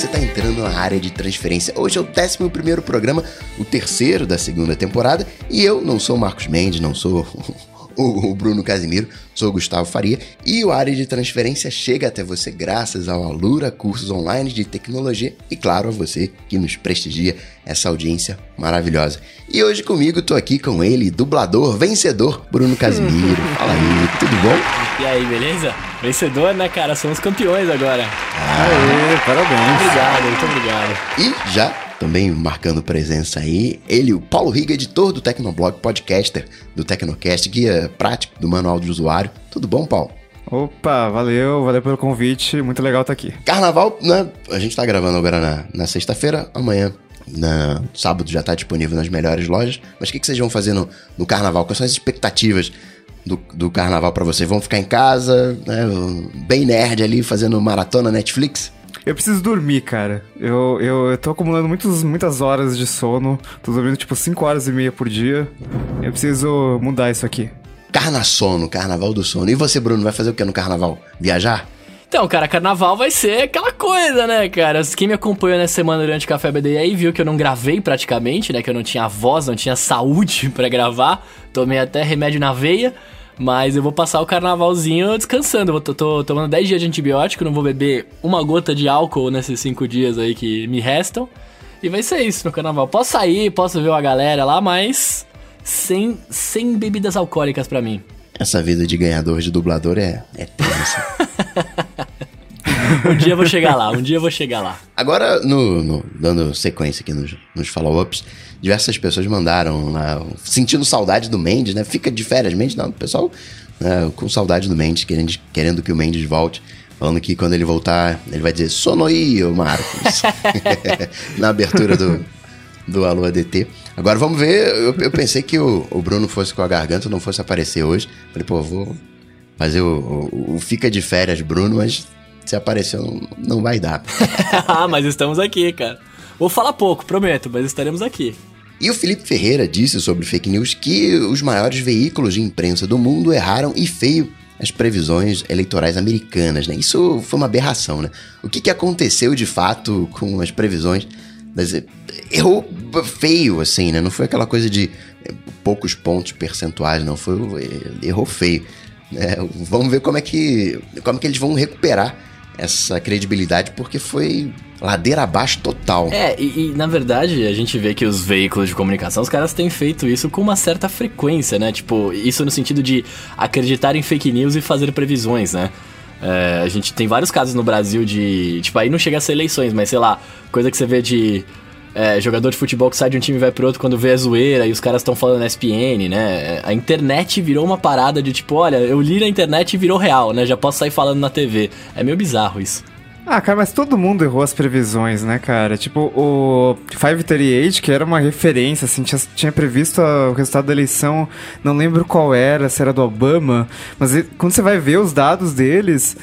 você está entrando na área de transferência. Hoje é o 11 programa, o terceiro da segunda temporada, e eu não sou Marcos Mendes, não sou o, Bruno Casimiro, sou o Gustavo Faria e o área de transferência chega até você graças ao Alura Cursos Online de Tecnologia e, claro, a você que nos prestigia essa audiência maravilhosa. E hoje comigo tô aqui com ele, dublador, vencedor, Bruno Casimiro. Fala aí, tudo bom? E aí, beleza? Vencedor, né, cara? Somos campeões agora. Ah, Aê, parabéns. Obrigado, muito obrigado. E já também marcando presença aí. Ele, o Paulo Riga, editor do Tecnoblog, podcaster do Tecnocast, guia prático do manual de usuário. Tudo bom, Paulo? Opa, valeu, valeu pelo convite, muito legal estar aqui. Carnaval, né? A gente tá gravando agora na, na sexta-feira, amanhã, na sábado já tá disponível nas melhores lojas. Mas o que, que vocês vão fazer no, no carnaval? Quais são as expectativas do, do carnaval para vocês? Vão ficar em casa, né? Bem nerd ali, fazendo maratona Netflix? Eu preciso dormir, cara. Eu, eu, eu tô acumulando muitos, muitas horas de sono. Tô dormindo tipo 5 horas e meia por dia. Eu preciso mudar isso aqui. Carna sono, carnaval do sono. E você, Bruno, vai fazer o que no carnaval? Viajar? Então, cara, carnaval vai ser aquela coisa, né, cara? Quem me acompanhou nessa semana durante o Café BD aí viu que eu não gravei praticamente, né? Que eu não tinha voz, não tinha saúde para gravar. Tomei até remédio na veia. Mas eu vou passar o carnavalzinho descansando. Eu tô, tô tomando 10 dias de antibiótico, não vou beber uma gota de álcool nesses 5 dias aí que me restam. E vai ser isso no carnaval. Posso sair, posso ver uma galera lá, mas sem, sem bebidas alcoólicas para mim. Essa vida de ganhador de dublador é, é tensa. um dia eu vou chegar lá, um dia eu vou chegar lá. Agora, no, no dando sequência aqui nos, nos follow-ups, diversas pessoas mandaram lá, sentindo saudade do Mendes, né? Fica de férias, Mendes, não, o pessoal né, com saudade do Mendes, querendo, querendo que o Mendes volte. Falando que quando ele voltar, ele vai dizer Sonoio, Marcos. Na abertura do, do Alô ADT. Agora vamos ver. Eu, eu pensei que o, o, Bruno fosse com a garganta, não fosse aparecer hoje. Falei, pô, vou fazer o, o, o Fica de Férias, Bruno, mas se apareceu, não, não vai dar. ah, mas estamos aqui, cara. Vou falar pouco, prometo, mas estaremos aqui. E o Felipe Ferreira disse sobre fake news que os maiores veículos de imprensa do mundo erraram e feio as previsões eleitorais americanas, né? Isso foi uma aberração, né? O que, que aconteceu de fato com as previsões? Das... Errou feio, assim, né? Não foi aquela coisa de eh, poucos pontos percentuais, não. Foi errou feio. É, vamos ver como é que como é que eles vão recuperar essa credibilidade, porque foi ladeira abaixo total. É, e, e, na verdade a gente vê que os veículos de comunicação, os caras têm feito isso com uma certa frequência, né? Tipo, isso no sentido de acreditar em fake news e fazer previsões, né? É, a gente tem vários casos no Brasil de. Tipo, aí não chega a ser eleições, mas sei lá, coisa que você vê de é, jogador de futebol que sai de um time e vai pro outro quando vê a zoeira e os caras estão falando SPN, né? A internet virou uma parada de tipo, olha, eu li na internet e virou real, né? Já posso sair falando na TV. É meio bizarro isso. Ah, cara, mas todo mundo errou as previsões, né, cara? Tipo, o 538, que era uma referência, assim, tinha, tinha previsto o resultado da eleição, não lembro qual era, se era do Obama, mas quando você vai ver os dados deles,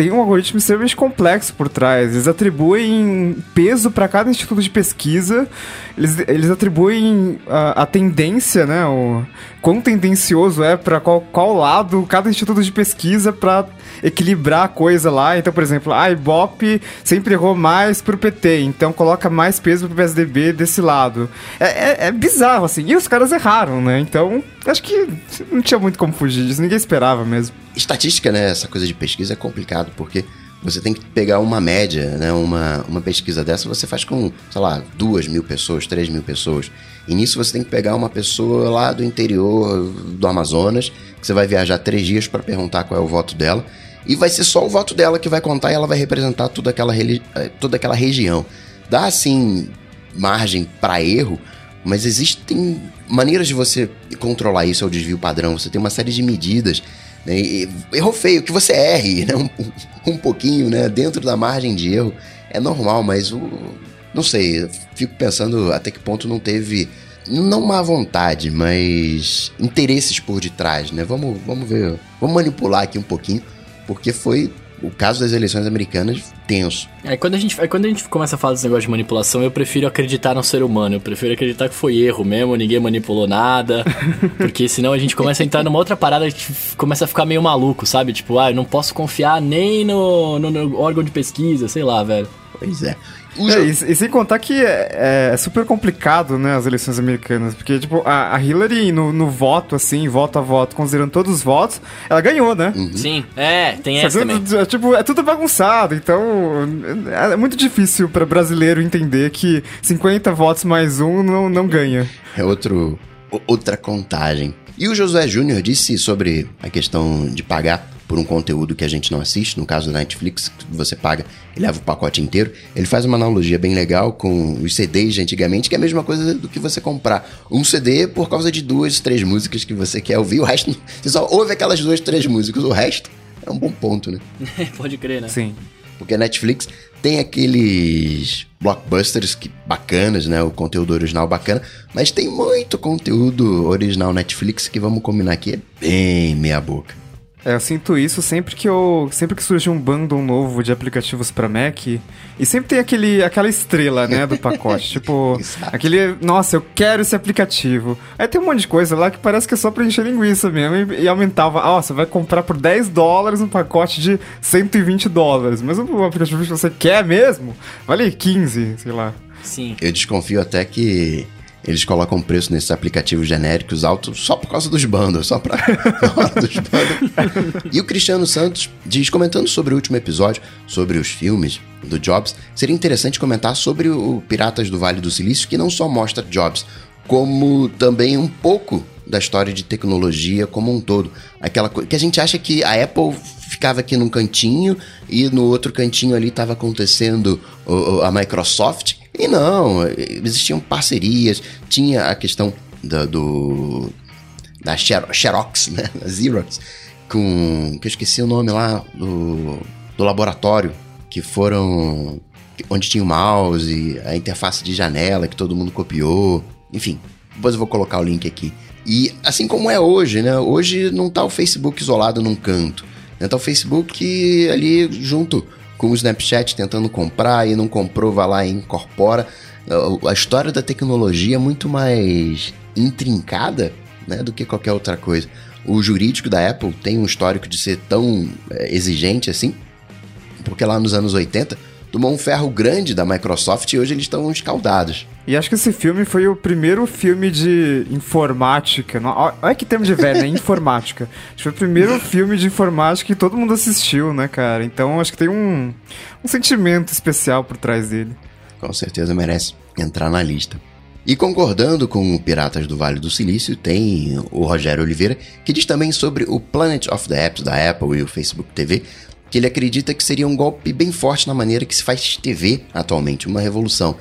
tem um algoritmo extremamente complexo por trás. Eles atribuem peso para cada instituto de pesquisa, eles, eles atribuem a, a tendência, né? O quão tendencioso é para qual, qual lado cada instituto de pesquisa para equilibrar a coisa lá. Então, por exemplo, a Ibope sempre errou mais pro PT, então coloca mais peso pro PSDB desse lado. É, é, é bizarro, assim. E os caras erraram, né? Então, acho que não tinha muito como fugir disso, ninguém esperava mesmo. Estatística, né? Essa coisa de pesquisa é complicado, porque você tem que pegar uma média, né? Uma, uma pesquisa dessa você faz com, sei lá, duas mil pessoas, três mil pessoas. E nisso você tem que pegar uma pessoa lá do interior do Amazonas, que você vai viajar três dias para perguntar qual é o voto dela. E vai ser só o voto dela que vai contar e ela vai representar toda aquela, eh, toda aquela região. Dá, assim, margem para erro, mas existem maneiras de você controlar isso, é o desvio padrão. Você tem uma série de medidas. Né? errou feio, que você erre né? um, um pouquinho né? dentro da margem de erro. É normal, mas o, não sei, fico pensando até que ponto não teve não má vontade, mas interesses por detrás, né? Vamos, vamos ver, vamos manipular aqui um pouquinho porque foi o caso das eleições americanas, tenso. É, quando a, gente, quando a gente começa a falar desse negócio de manipulação, eu prefiro acreditar no ser humano. Eu prefiro acreditar que foi erro mesmo, ninguém manipulou nada. porque senão a gente começa a entrar numa outra parada que começa a ficar meio maluco, sabe? Tipo, ah, eu não posso confiar nem no, no, no órgão de pesquisa, sei lá, velho. Pois é. É, e, e, sem contar que é, é, super complicado, né, as eleições americanas. Porque, tipo, a, a Hillary, no, no, voto, assim, voto a voto, considerando todos os votos, ela ganhou, né? Uhum. Sim, é, tem essa também. É, tipo, é tudo bagunçado, então é, é muito difícil para brasileiro entender que 50 votos mais um não, não ganha. É outro, outra contagem. E o Josué Júnior disse sobre a questão de pagar por um conteúdo que a gente não assiste, no caso da Netflix, que você paga e leva o pacote inteiro. Ele faz uma analogia bem legal com os CDs de antigamente, que é a mesma coisa do que você comprar um CD por causa de duas, três músicas que você quer ouvir, o resto você só ouve aquelas duas, três músicas, o resto é um bom ponto, né? Pode crer, né? Sim. Porque a Netflix tem aqueles blockbusters que, bacanas, né? O conteúdo original bacana, mas tem muito conteúdo original Netflix que vamos combinar aqui é bem meia boca. É, eu sinto isso sempre que eu. Sempre que surge um bundle novo de aplicativos para Mac. E sempre tem aquele, aquela estrela, né, do pacote. tipo, aquele. Nossa, eu quero esse aplicativo. Aí tem um monte de coisa lá que parece que é só pra encher linguiça mesmo. E, e aumentava. Ah, você vai comprar por 10 dólares um pacote de 120 dólares. Mas o aplicativo que você quer mesmo, vale 15, sei lá. Sim. Eu desconfio até que eles colocam preço nesses aplicativos genéricos altos só por causa dos bundles, só pra dos bundles. E o Cristiano Santos diz, comentando sobre o último episódio, sobre os filmes do Jobs, seria interessante comentar sobre o Piratas do Vale do Silício, que não só mostra Jobs, como também um pouco da história de tecnologia como um todo. Aquela coisa que a gente acha que a Apple ficava aqui num cantinho e no outro cantinho ali estava acontecendo a Microsoft e não, existiam parcerias, tinha a questão da, do da Xerox, né, da Xerox, com que eu esqueci o nome lá do, do laboratório que foram onde tinha o mouse, a interface de janela que todo mundo copiou, enfim. Depois eu vou colocar o link aqui. E assim como é hoje, né? Hoje não tá o Facebook isolado num canto. Né? Tá o Facebook ali junto com o Snapchat tentando comprar e não comprou, vai lá e incorpora. A história da tecnologia é muito mais intrincada né, do que qualquer outra coisa. O jurídico da Apple tem um histórico de ser tão é, exigente assim, porque lá nos anos 80 tomou um ferro grande da Microsoft e hoje eles estão escaldados. E acho que esse filme foi o primeiro filme de informática. Olha que termo de velho, né? Informática. Acho que foi o primeiro filme de informática que todo mundo assistiu, né, cara? Então acho que tem um, um sentimento especial por trás dele. Com certeza merece entrar na lista. E concordando com o Piratas do Vale do Silício, tem o Rogério Oliveira, que diz também sobre o Planet of the Apps da Apple e o Facebook TV, que ele acredita que seria um golpe bem forte na maneira que se faz TV atualmente, uma revolução.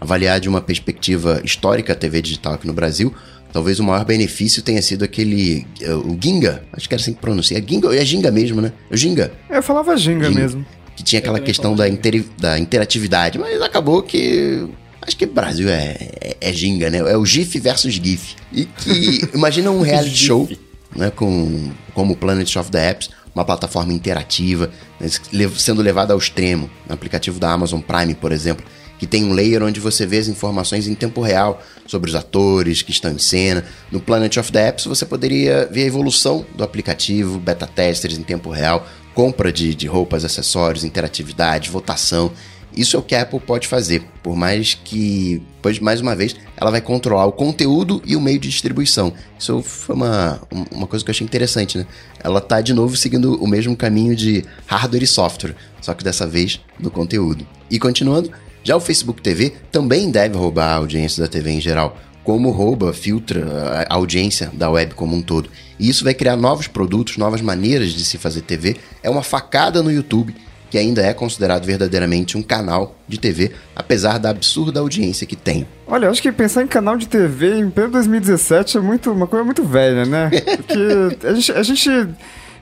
Avaliar de uma perspectiva histórica a TV digital aqui no Brasil, talvez o maior benefício tenha sido aquele. Eh, o Ginga, acho que era assim que pronuncia. É Ginga, é Ginga mesmo, né? É o Ginga. Eu falava Ginga, Ginga mesmo. Que tinha aquela questão da, inter, da interatividade, mas acabou que Acho que o Brasil é, é, é, ginga, né? É o GIF versus GIF. E que, imagina um reality show, né? Com, como Planet of the Apps, uma plataforma interativa, né, sendo levada ao extremo. No aplicativo da Amazon Prime, por exemplo, que tem um layer onde você vê as informações em tempo real sobre os atores que estão em cena. No Planet of the Apps você poderia ver a evolução do aplicativo, beta testers em tempo real, compra de, de roupas, acessórios, interatividade, votação. Isso é o que a Apple pode fazer, por mais que, pois mais uma vez, ela vai controlar o conteúdo e o meio de distribuição. Isso foi uma, uma coisa que eu achei interessante, né? Ela tá de novo seguindo o mesmo caminho de hardware e software, só que dessa vez no conteúdo. E continuando, já o Facebook TV também deve roubar a audiência da TV em geral, como rouba, filtra a audiência da web como um todo. E isso vai criar novos produtos, novas maneiras de se fazer TV. É uma facada no YouTube que ainda é considerado verdadeiramente um canal de TV, apesar da absurda audiência que tem. Olha, eu acho que pensar em canal de TV em pleno 2017 é muito, uma coisa muito velha, né? Porque a gente, a gente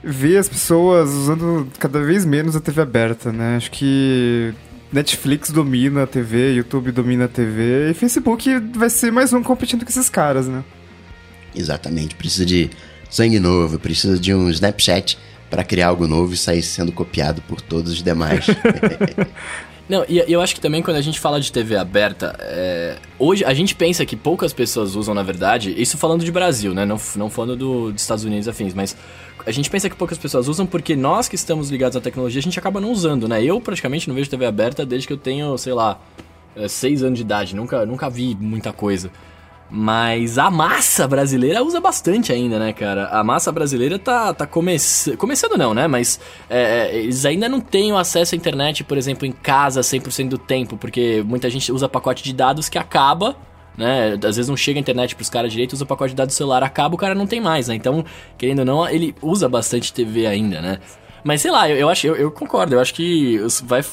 vê as pessoas usando cada vez menos a TV aberta, né? Acho que Netflix domina a TV, YouTube domina a TV e Facebook vai ser mais um competindo com esses caras, né? Exatamente, precisa de sangue novo, precisa de um Snapchat para criar algo novo e sair sendo copiado por todos os demais. Não, e eu acho que também quando a gente fala de TV aberta, é... hoje a gente pensa que poucas pessoas usam, na verdade, isso falando de Brasil, né? Não, não falando do, dos Estados Unidos afins, mas a gente pensa que poucas pessoas usam porque nós que estamos ligados à tecnologia, a gente acaba não usando, né? Eu praticamente não vejo TV aberta desde que eu tenho, sei lá, é, seis anos de idade, nunca, nunca vi muita coisa. Mas a massa brasileira usa bastante ainda, né, cara? A massa brasileira tá, tá come... começando, não, né? Mas é, é, eles ainda não têm acesso à internet, por exemplo, em casa 100% do tempo, porque muita gente usa pacote de dados que acaba, né? Às vezes não chega a internet pros caras direito, usa o pacote de dados do celular, acaba, o cara não tem mais, né? Então, querendo ou não, ele usa bastante TV ainda, né? Mas sei lá, eu, eu acho, eu, eu, concordo, eu acho que vai.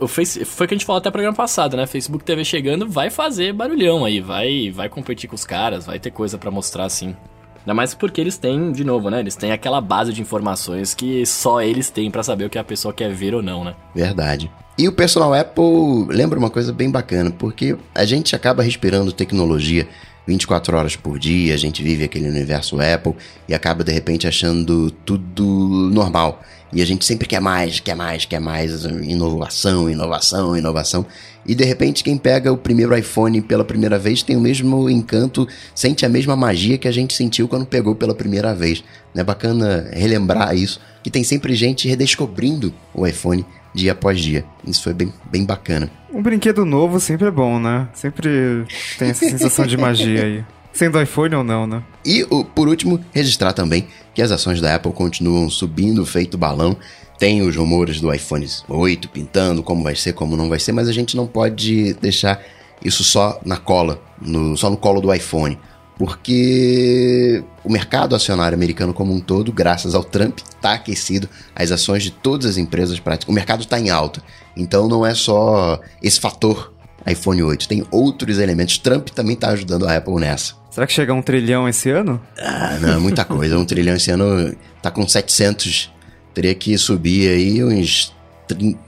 O face, foi o que a gente falou até no programa passado, né? Facebook TV chegando vai fazer barulhão aí, vai, vai competir com os caras, vai ter coisa para mostrar assim. Ainda mais porque eles têm, de novo, né? Eles têm aquela base de informações que só eles têm para saber o que a pessoa quer ver ou não, né? Verdade. E o personal Apple lembra uma coisa bem bacana, porque a gente acaba respirando tecnologia 24 horas por dia, a gente vive aquele universo Apple e acaba de repente achando tudo normal. E a gente sempre quer mais, quer mais, quer mais, inovação, inovação, inovação. E de repente quem pega o primeiro iPhone pela primeira vez tem o mesmo encanto, sente a mesma magia que a gente sentiu quando pegou pela primeira vez. É bacana relembrar isso, que tem sempre gente redescobrindo o iPhone dia após dia. Isso foi bem, bem bacana. Um brinquedo novo sempre é bom, né? Sempre tem essa sensação de magia aí. Sendo iPhone ou não, né? E, por último, registrar também que as ações da Apple continuam subindo feito balão. Tem os rumores do iPhone 8 pintando, como vai ser, como não vai ser, mas a gente não pode deixar isso só na cola, no, só no colo do iPhone. Porque o mercado acionário americano como um todo, graças ao Trump, está aquecido. As ações de todas as empresas o mercado está em alta. Então não é só esse fator iPhone 8, tem outros elementos. Trump também está ajudando a Apple nessa. Será que chega a um trilhão esse ano? Ah, não, é muita coisa. um trilhão esse ano tá com 700. Teria que subir aí uns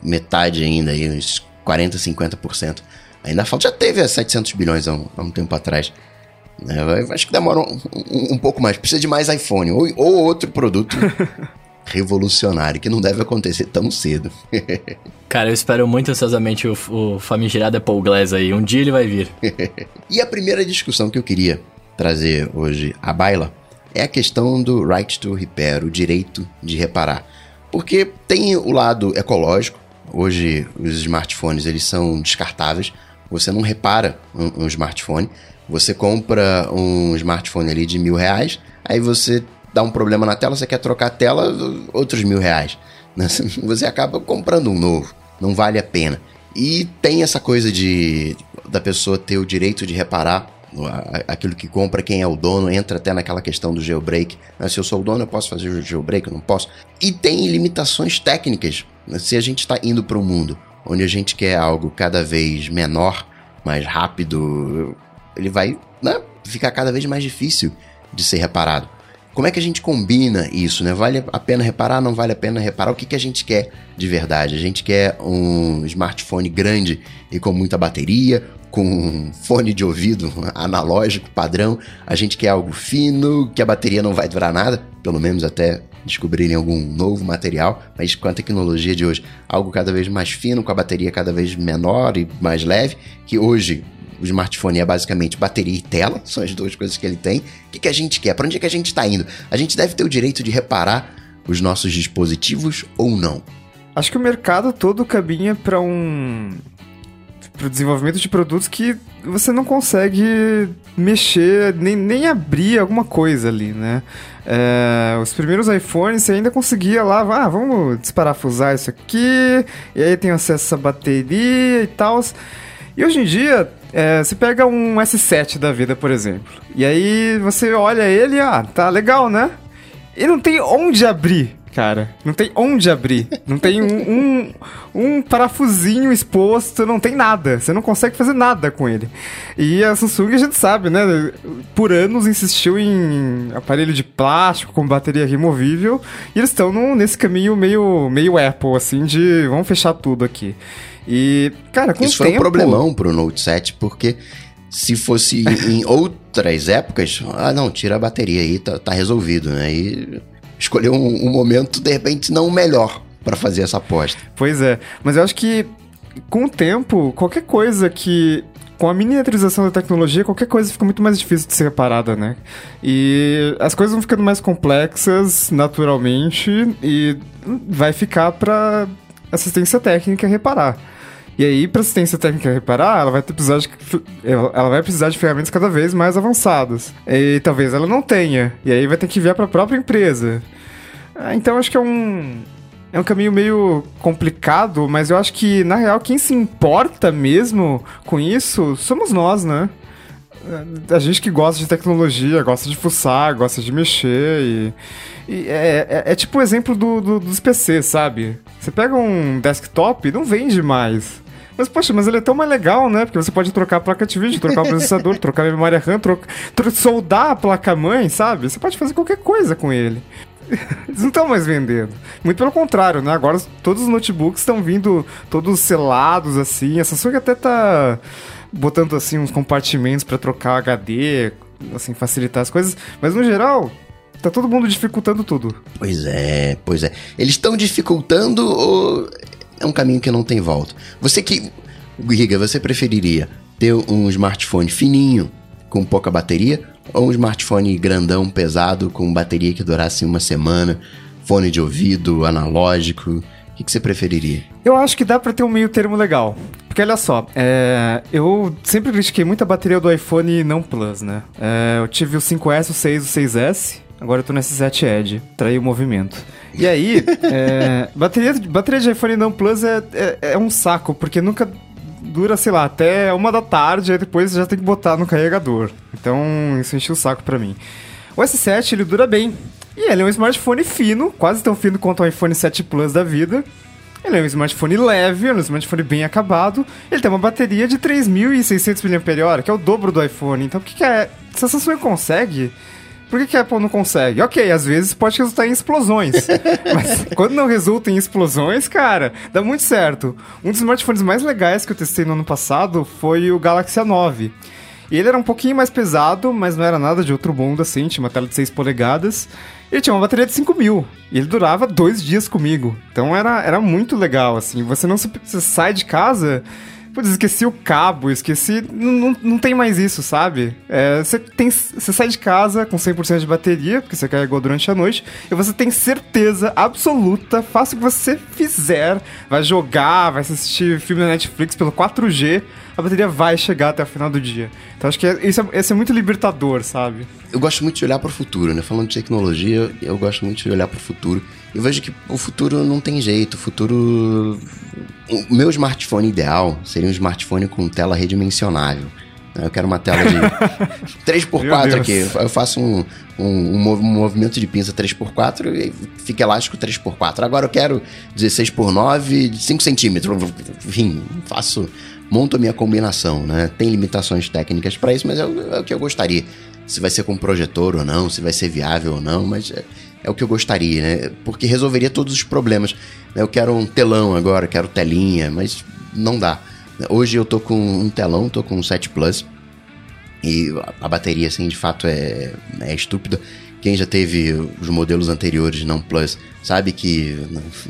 metade ainda, aí, uns 40, 50%. Ainda falta, já teve 700 bilhões há um, há um tempo atrás. É, acho que demora um, um, um, pouco mais. Precisa de mais iPhone ou, ou outro produto revolucionário, que não deve acontecer tão cedo. Cara, eu espero muito ansiosamente o, o famigerado Apple Glass aí. Um dia ele vai vir. e a primeira discussão que eu queria trazer hoje à baila é a questão do right to repair, o direito de reparar. Porque tem o lado ecológico, hoje os smartphones eles são descartáveis, você não repara um, um smartphone, você compra um smartphone ali de mil reais, aí você dá um problema na tela, você quer trocar a tela, outros mil reais. Né? Você acaba comprando um novo, não vale a pena. E tem essa coisa de da pessoa ter o direito de reparar aquilo que compra, quem é o dono, entra até naquela questão do jailbreak. Né? Se eu sou o dono, eu posso fazer o jailbreak, eu não posso. E tem limitações técnicas. Né? Se a gente está indo para um mundo onde a gente quer algo cada vez menor, mais rápido, ele vai né, ficar cada vez mais difícil de ser reparado. Como é que a gente combina isso, né? Vale a pena reparar, não vale a pena reparar? O que, que a gente quer de verdade? A gente quer um smartphone grande e com muita bateria, com fone de ouvido analógico, padrão. A gente quer algo fino, que a bateria não vai durar nada, pelo menos até descobrirem algum novo material, mas com a tecnologia de hoje, algo cada vez mais fino, com a bateria cada vez menor e mais leve, que hoje o smartphone é basicamente bateria e tela, são as duas coisas que ele tem. O que, que a gente quer? Para onde é que a gente está indo? A gente deve ter o direito de reparar os nossos dispositivos ou não? Acho que o mercado todo caminha para um para o desenvolvimento de produtos que você não consegue mexer, nem, nem abrir alguma coisa ali, né? É, os primeiros iPhones você ainda conseguia lá, ah, vamos desparafusar isso aqui, e aí tem acesso a bateria e tal. E hoje em dia, é, você pega um S7 da vida, por exemplo, e aí você olha ele, ah, tá legal, né? E não tem onde abrir cara. Não tem onde abrir. Não tem um, um, um, parafusinho exposto, não tem nada. Você não consegue fazer nada com ele. E a Samsung, a gente sabe, né? Por anos insistiu em aparelho de plástico com bateria removível. E eles estão nesse caminho meio, meio Apple, assim, de vamos fechar tudo aqui. E, cara, com Isso o foi um problemão pro Note 7, porque se fosse em outras épocas, ah, não, tira a bateria aí, tá, tá resolvido, né? E escolheu um, um momento, de repente, não o melhor para fazer essa aposta. Pois é, mas eu acho que com o tempo, qualquer coisa que com a miniaturização da tecnologia, qualquer coisa fica muito mais difícil de ser reparada, né? E as coisas vão ficando mais complexas naturalmente e vai ficar para assistência técnica reparar. E aí, para assistência técnica reparar, ela vai precisar de, ela vai precisar de ferramentas cada vez mais avançadas. E talvez ela não tenha. E aí vai ter que enviar para a própria empresa. Ah, então acho que é um é um caminho meio complicado, mas eu acho que na real quem se importa mesmo com isso somos nós, né? A gente que gosta de tecnologia, gosta de fuçar, gosta de mexer e, e é, é, é, tipo o exemplo do, do, dos PCs, sabe? Você pega um desktop, não vende mais. Mas, poxa, mas ele é tão mais legal, né? Porque você pode trocar a placa de vídeo, trocar o processador, trocar a memória RAM, troca, soldar a placa-mãe, sabe? Você pode fazer qualquer coisa com ele. Eles não estão mais vendendo. Muito pelo contrário, né? Agora todos os notebooks estão vindo todos selados, assim. A Samsung até tá botando, assim, uns compartimentos para trocar HD, assim, facilitar as coisas. Mas, no geral, tá todo mundo dificultando tudo. Pois é, pois é. Eles estão dificultando ou é um caminho que não tem volta? Você que... Giga, você preferiria ter um smartphone fininho, com pouca bateria, ou um smartphone grandão, pesado, com bateria que durasse uma semana, fone de ouvido, analógico? O que, que você preferiria? Eu acho que dá para ter um meio termo legal. Porque olha só, é, eu sempre critiquei muito a bateria do iPhone não Plus, né? É, eu tive o 5S, o 6, o 6S, agora eu tô no S7 Edge, traí o movimento. E aí, é, bateria, bateria de iPhone não Plus é, é, é um saco, porque nunca dura, sei lá, até uma da tarde, aí depois já tem que botar no carregador. Então, isso enche o saco pra mim. O S7, ele dura bem. E ele é um smartphone fino, quase tão fino quanto o iPhone 7 Plus da vida. Ele é um smartphone leve, é um smartphone bem acabado. Ele tem uma bateria de 3.600 mAh, que é o dobro do iPhone. Então, o que, que é? Se a Samsung consegue, por que, que a Apple não consegue? Ok, às vezes pode resultar em explosões. mas quando não resulta em explosões, cara, dá muito certo. Um dos smartphones mais legais que eu testei no ano passado foi o Galaxy A9. E ele era um pouquinho mais pesado, mas não era nada de outro mundo assim, tinha uma tela de 6 polegadas. E tinha uma bateria de 5 mil. E ele durava dois dias comigo. Então era, era muito legal, assim. Você não se, você sai de casa Putz, esqueci o cabo, esqueci. Não, não, tem mais isso, sabe? É, você, você sai de casa com 100% de bateria, porque você carregou durante a noite, e você tem certeza absoluta, faça o que você fizer, vai jogar, vai assistir filme na Netflix pelo 4G, a bateria vai chegar até o final do dia. Então acho que é, isso, é, isso é muito libertador, sabe? Eu gosto muito de olhar para o futuro, né? Falando de tecnologia, eu gosto muito de olhar para o futuro. Eu vejo que o futuro não tem jeito, o futuro o meu smartphone ideal seria um smartphone com tela redimensionável. Eu quero uma tela de 3x4 aqui. Eu faço um, um, um, movimento de pinça 3x4 e fica elástico 3x4. Agora eu quero 16x9, 5 centímetros. Enfim, faço. Monto a minha combinação, né? Tem limitações técnicas para isso, mas é o, é o, que eu gostaria. Se vai ser com projetor ou não, se vai ser viável ou não, mas é, o que eu gostaria, né? Porque resolveria todos os problemas. Eu quero um telão agora, quero telinha, mas não dá. Hoje eu tô com um telão, tô com um 7 Plus. E a bateria, assim, de fato é, é estúpida. Quem já teve os modelos anteriores não Plus sabe que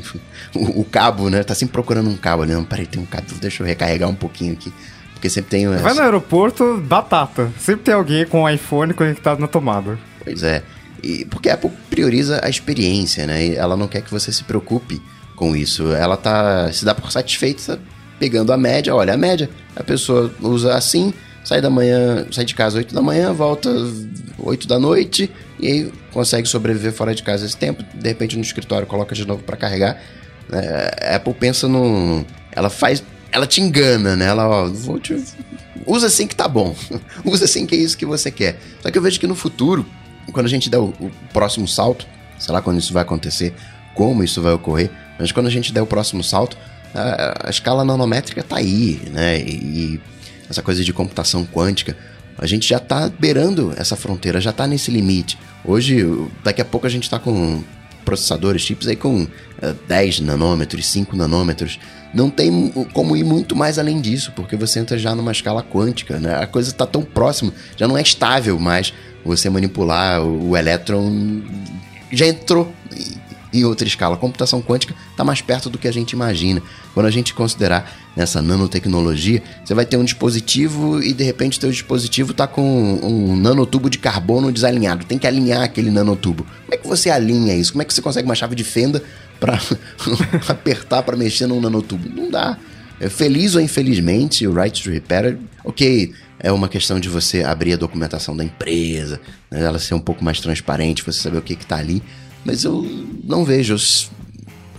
o, o, cabo, né? Tá sempre procurando um cabo ali. Não, peraí, tem um cabo, deixa eu recarregar um pouquinho aqui. Porque sempre tem. Vai no aeroporto, batata. Sempre tem alguém com um iPhone conectado na tomada. Pois é. E porque a Apple prioriza a experiência, né? E ela não quer que você se preocupe com isso. Ela tá se dá por satisfeita pegando a média. Olha, a média, a pessoa usa assim, sai da manhã, sai de casa 8 da manhã, volta 8 da noite e aí consegue sobreviver fora de casa esse tempo. De repente no escritório coloca de novo para carregar. É, a Apple pensa no, ela faz, ela te engana, né? Ela, ó, vou te usa assim que tá bom. usa assim que é isso que você quer. Só que eu vejo que no futuro quando a gente der o, o próximo salto, sei lá quando isso vai acontecer, como isso vai ocorrer, mas quando a gente der o próximo salto, a, a escala nanométrica está aí, né? E, e, essa coisa de computação quântica, a gente já está beirando essa fronteira, já está nesse limite. Hoje, daqui a pouco a gente está com processadores, chips aí com uh, eh, 10 nanômetros, 5 nanômetros. Não tem como ir muito mais além disso, porque você entra já numa escala quântica, né? A coisa está tão próxima, já não é estável mais você manipular o, o elétron já entrou em outra escala. A computação quântica está mais perto do que a gente imagina. Quando a gente considerar nessa nanotecnologia, você vai ter um dispositivo e de repente seu dispositivo está com um nanotubo de carbono desalinhado. Tem que alinhar aquele nanotubo. Como é que você alinha isso? Como é que você consegue uma chave de fenda para apertar para mexer num nanotubo? Não dá. É, feliz ou infelizmente, o Right to Repair, ok, é uma questão de você abrir a documentação da empresa, né, ela ser um pouco mais transparente, você saber o que está ali. Mas eu não vejo, eu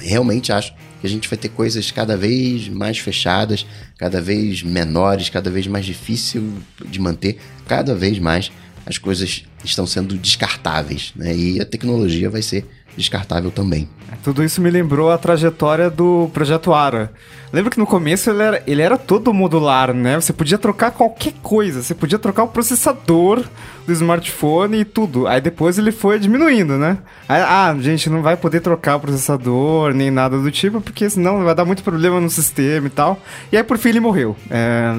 realmente acho que a gente vai ter coisas cada vez mais fechadas, cada vez menores, cada vez mais difícil de manter, cada vez mais as coisas estão sendo descartáveis, né? E a tecnologia vai ser descartável também. Tudo isso me lembrou a trajetória do projeto Ara. Lembra que no começo ele era, ele era todo modular, né? Você podia trocar qualquer coisa, você podia trocar o processador do smartphone e tudo. Aí depois ele foi diminuindo, né? Aí, ah, gente, não vai poder trocar o processador nem nada do tipo, porque senão vai dar muito problema no sistema e tal. E aí por fim ele morreu. É,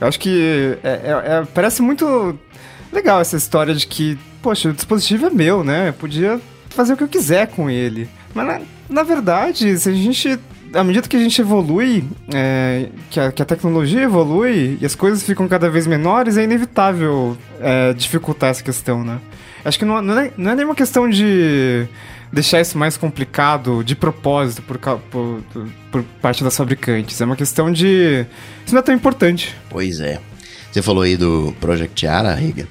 eu acho que é, é, é parece muito legal essa história de que, poxa, o dispositivo é meu, né? Eu podia fazer o que eu quiser com ele. Mas na, na verdade, se a gente à medida que a gente evolui, é, que, a, que, a, tecnologia evolui e as coisas ficam cada vez menores, é inevitável é, dificultar essa questão, né? Acho que não, não, é, não é nenhuma questão de deixar isso mais complicado de propósito por, por, por, parte das fabricantes. É uma questão de. Isso não é tão importante. Pois é. Você falou aí do Project Ara, Riga.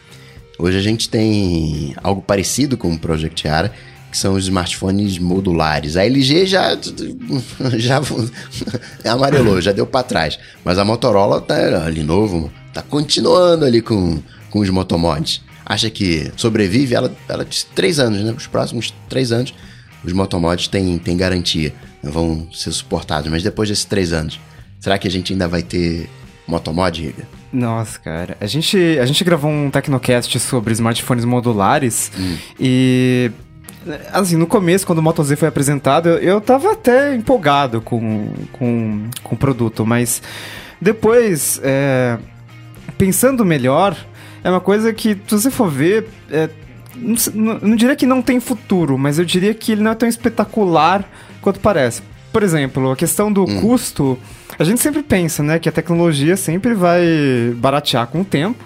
Hoje a gente tem algo parecido com o Project Ara, que são os smartphones modulares. A LG já já amarelou, já deu para trás, mas a Motorola tá ali novo, tá continuando ali com, com os motomods. Acha que sobrevive? Ela, ela disse três anos, né? Os próximos três anos, os motomods têm, têm garantia, vão ser suportados. Mas depois desses três anos, será que a gente ainda vai ter motomod, Riga? Nossa, cara. A gente, a gente gravou um Tecnocast sobre smartphones modulares hum. e Assim, no começo, quando o Moto Z foi apresentado, eu, eu tava até empolgado com, com, com o produto, mas depois, é, pensando melhor, é uma coisa que, se você for ver, é, não, não, diria que não tem futuro, mas eu diria que ele não é tão espetacular quanto parece. Por exemplo, a questão do hum. custo, a gente sempre pensa, né, que a tecnologia sempre vai baratear com o tempo,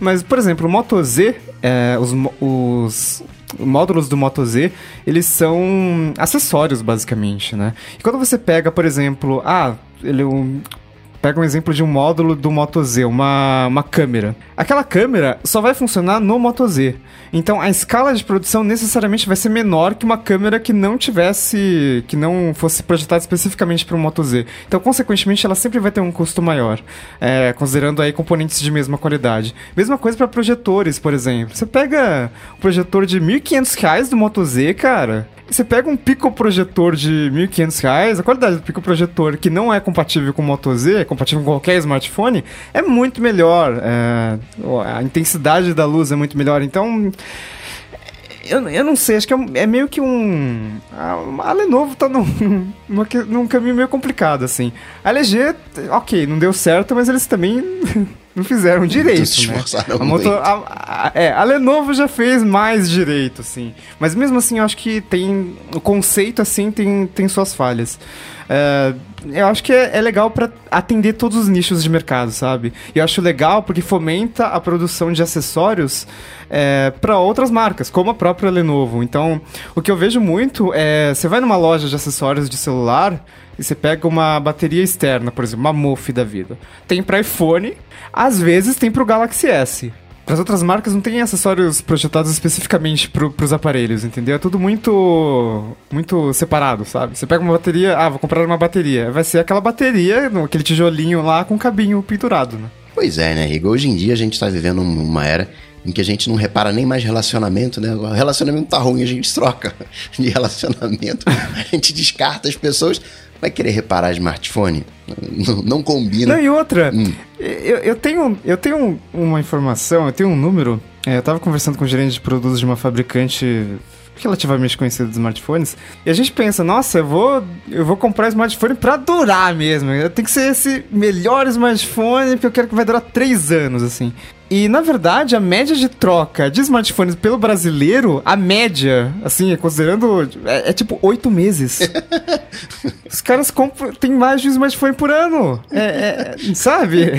mas, por exemplo, o Moto Z, é, os, os módulos do Moto Z, eles são acessórios, basicamente, né? E quando você pega, por exemplo, ah, ele é um, pega um exemplo de um módulo do Moto Z, uma, uma câmera. Aquela câmera só vai funcionar no Moto Z. Então a escala de produção necessariamente vai ser menor que uma câmera que não tivesse, que não fosse projetada especificamente para o Moto Z. Então, consequentemente, ela sempre vai ter um custo maior, é, considerando aí componentes de mesma qualidade. Mesma coisa para projetores, por exemplo. Você pega um projetor de R$ 1.500 do Moto Z, cara, você pega um pico projetor de R$ 1.500, a qualidade do pico projetor que não é compatível com o Moto Z, é compatível com qualquer smartphone, é muito melhor. É, a intensidade da luz é muito melhor. Então, eu, eu não sei, acho que é, é meio que um. A, a Lenovo tá num, numa, num caminho meio complicado, assim. A LG, ok, não deu certo, mas eles também não fizeram direito. Se né? a, motor, a, a, é, a Lenovo já fez mais direito, assim. Mas mesmo assim, eu acho que tem. O conceito, assim, tem, tem suas falhas. É, eu acho que é, é legal para atender todos os nichos de mercado, sabe? E eu acho legal porque fomenta a produção de acessórios é, para outras marcas, como a própria Lenovo. Então, o que eu vejo muito é. Você vai numa loja de acessórios de celular e você pega uma bateria externa, por exemplo, uma MOF da vida. Tem para iPhone, às vezes tem para o Galaxy S. As outras marcas não tem acessórios projetados especificamente para os aparelhos, entendeu? É tudo muito muito separado, sabe? Você pega uma bateria, ah, vou comprar uma bateria. Vai ser aquela bateria, aquele tijolinho lá com cabinho pendurado, né? Pois é, né, Rigo? Hoje em dia a gente está vivendo uma era em que a gente não repara nem mais relacionamento, né? O relacionamento tá ruim, a gente troca de relacionamento, a gente descarta as pessoas. Vai querer reparar smartphone? Não, não combina. Não, e outra, hum. eu, eu, tenho, eu tenho uma informação, eu tenho um número. É, eu estava conversando com o gerente de produtos de uma fabricante relativamente conhecida de smartphones. E a gente pensa, nossa, eu vou, eu vou comprar smartphone para durar mesmo. Tem que ser esse melhor smartphone porque eu quero que vai durar três anos, assim. E, na verdade, a média de troca de smartphones pelo brasileiro, a média, assim, considerando, é, é tipo oito meses. Os caras compram, tem mais de um smartphone por ano. É, é, sabe?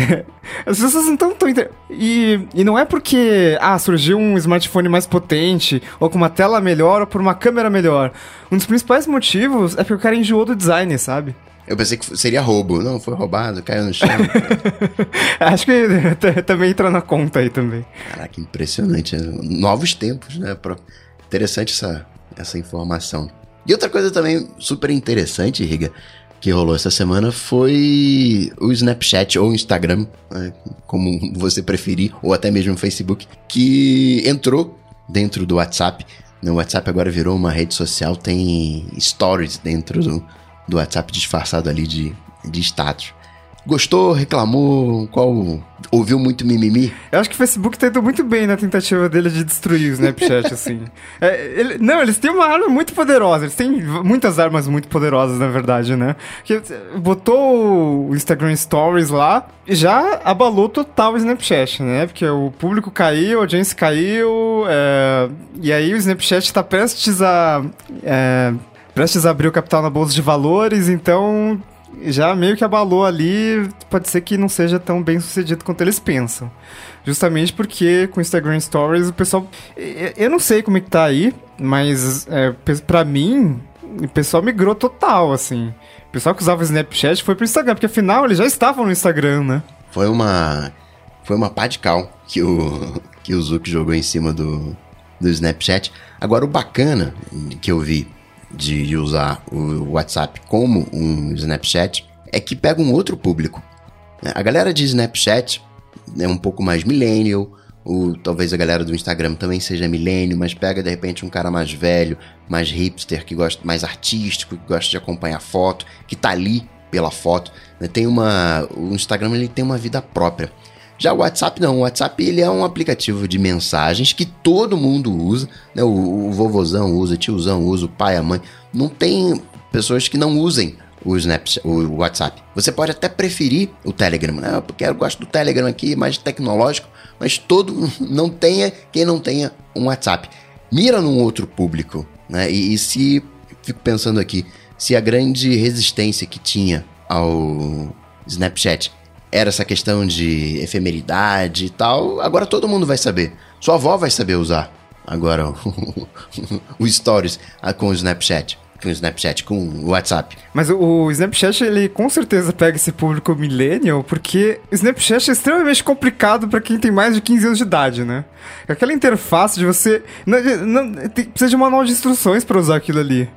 As pessoas não estão tão... E, e não é porque, ah, surgiu um smartphone mais potente, ou com uma tela melhor, ou por uma câmera melhor. Um dos principais motivos é porque o cara enjoou do design, sabe? Eu pensei que seria roubo. Não, foi roubado, caiu no chão. Acho que também entra na conta aí também. Caraca, impressionante. Novos tempos, né? Interessante essa, essa informação. E outra coisa também super interessante, Riga, que rolou essa semana foi o Snapchat ou Instagram, né, como você preferir, ou até mesmo o Facebook, que entrou dentro do WhatsApp. O WhatsApp agora virou uma rede social, tem stories dentro do, do WhatsApp disfarçado ali de, de status. Gostou? Reclamou? Qual. Ouviu muito mimimi? Eu acho que o Facebook tá indo muito bem na tentativa dele de destruir o Snapchat, assim. É, ele, não, eles têm uma arma muito poderosa. Eles têm muitas armas muito poderosas, na verdade, né? Que botou o Instagram Stories lá e já abalou total o Snapchat, né? Porque o público caiu, a audiência caiu. É, e aí o Snapchat tá prestes a. É, prestes a abrir o capital na bolsa de valores, então já meio que abalou ali, pode ser que não seja tão bem sucedido quanto eles pensam. Justamente porque com Instagram Stories o pessoal. Eu não sei como é que tá aí, mas é, mim, o pessoal migrou total, assim. O pessoal que usava o Snapchat foi pro Instagram, porque afinal eles já estavam no Instagram, né? Foi uma. Foi uma pá de cal que o, que o Zuck jogou em cima do, do Snapchat. Agora, o bacana que eu vi de usar o WhatsApp como um Snapchat é que pega um outro público. A galera de Snapchat é um pouco mais millennial, o, talvez a galera do Instagram também seja milênio, mas pega de repente um cara mais velho, mais hipster, que gosta mais artístico, que gosta de acompanhar foto, que tá ali pela foto. Né? Tem uma, o Instagram ele tem uma vida própria. Já o WhatsApp não, o WhatsApp ele é um aplicativo de mensagens que todo mundo usa, né? O, o vovozão usa, tiozão usa, o pai, a mãe. Não tem pessoas que não usem o, Snapchat, o WhatsApp. Você pode até preferir o Telegram, né? Porque eu gosto do Telegram aqui, mais tecnológico, mas todo não tenha quem não tenha um WhatsApp. Mira num outro público, né? E, e se fico pensando aqui, se a grande resistência que tinha ao Snapchat era essa questão de efemeridade e tal, agora todo mundo vai saber. Sua avó vai saber usar agora o Stories ah, com o Snapchat. Com o Snapchat, com o WhatsApp. Mas o, Snapchat, ele com certeza pega esse público millennial, porque o Snapchat é extremamente complicado para quem tem mais de 15 anos de idade, né? Aquela interface de você. Não, não, tem, precisa de um manual de instruções para usar aquilo ali.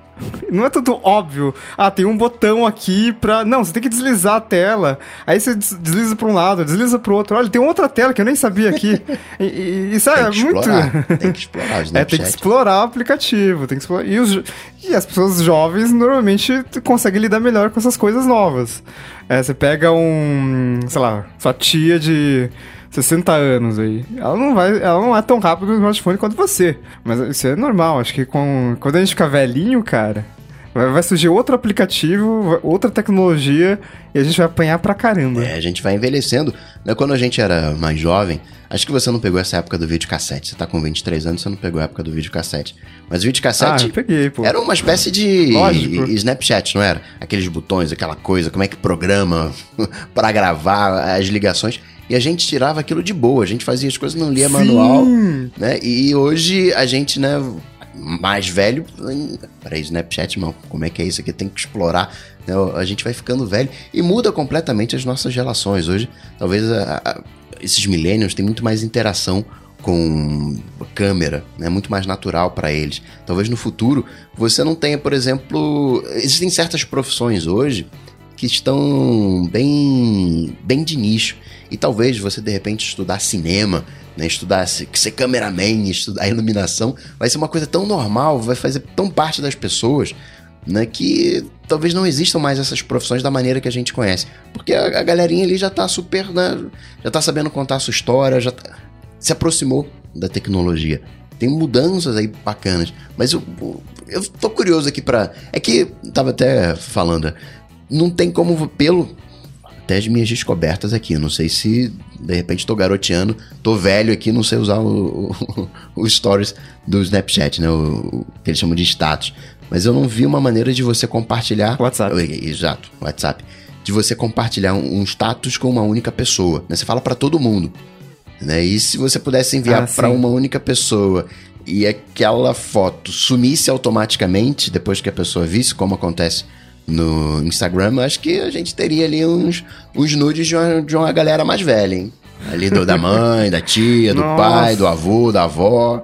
Não é tudo óbvio. Ah, tem um botão aqui pra. Não, você tem que deslizar a tela. Aí você desliza pra um lado, desliza pro outro. Olha, tem outra tela que eu nem sabia aqui. E, tem é muito. Tem que explorar o É, tem que explorar o aplicativo. Tem que explorar. E, os... e as pessoas jovens normalmente conseguem lidar melhor com essas coisas novas. É, você pega um. sei lá, sua tia de 60 anos aí. Ela não vai, ela não é tão rápida no smartphone quanto você. Mas isso é normal, acho que com, quando a gente ficar velhinho, cara, vai, vai surgir outro aplicativo, outra tecnologia e a gente vai apanhar pra caramba. É, a gente vai envelhecendo. Né? Quando a gente era mais jovem, acho que você não pegou essa época do videocassete. Você tá com 23 anos, você não pegou a época do videocassete. Mas o videocassete ah, peguei, pô. era uma espécie de Lógico. Snapchat, não era? Aqueles botões, aquela coisa, como é que programa para gravar as ligações. E a gente tirava aquilo de boa, a gente fazia as coisas, não lia Sim. manual, né? E hoje a gente, né, mais velho, peraí, Snapchat, mano, como é que é isso aqui? Tem que explorar, né? A gente vai ficando velho e muda completamente as nossas relações. Hoje, talvez a, a, esses millennials têm muito mais interação com câmera, né? Muito mais natural para eles. Talvez no futuro você não tenha, por exemplo, existem certas profissões hoje que estão bem, bem de nicho. E talvez você de repente estudar cinema, né, estudar ser cameraman, estudar iluminação, vai ser uma coisa tão normal, vai fazer tão parte das pessoas, né, que talvez não existam mais essas profissões da maneira que a gente conhece. Porque a, a galerinha ali já tá super, né, já tá sabendo contar a sua história, já tá, se aproximou da tecnologia. Tem mudanças aí bacanas, mas eu, eu tô curioso aqui para É que tava até falando, não tem como, pelo até as minhas descobertas aqui. Não sei se de repente tô garoteando, tô velho aqui, não sei usar o, o, o stories do Snapchat, né? O, o, que eles chamam de status. Mas eu não vi uma maneira de você compartilhar. WhatsApp. Exato, WhatsApp. De você compartilhar um, um status com uma única pessoa. Né? Você fala para todo mundo. Né? E se você pudesse enviar Ah, para uma única pessoa e aquela foto sumisse automaticamente depois que a pessoa visse, como acontece no Instagram, acho que a gente teria ali uns, uns nudes de uma, de uma galera mais velha, hein? Ali do, da mãe, da tia, do Nossa. pai, do avô, da avó.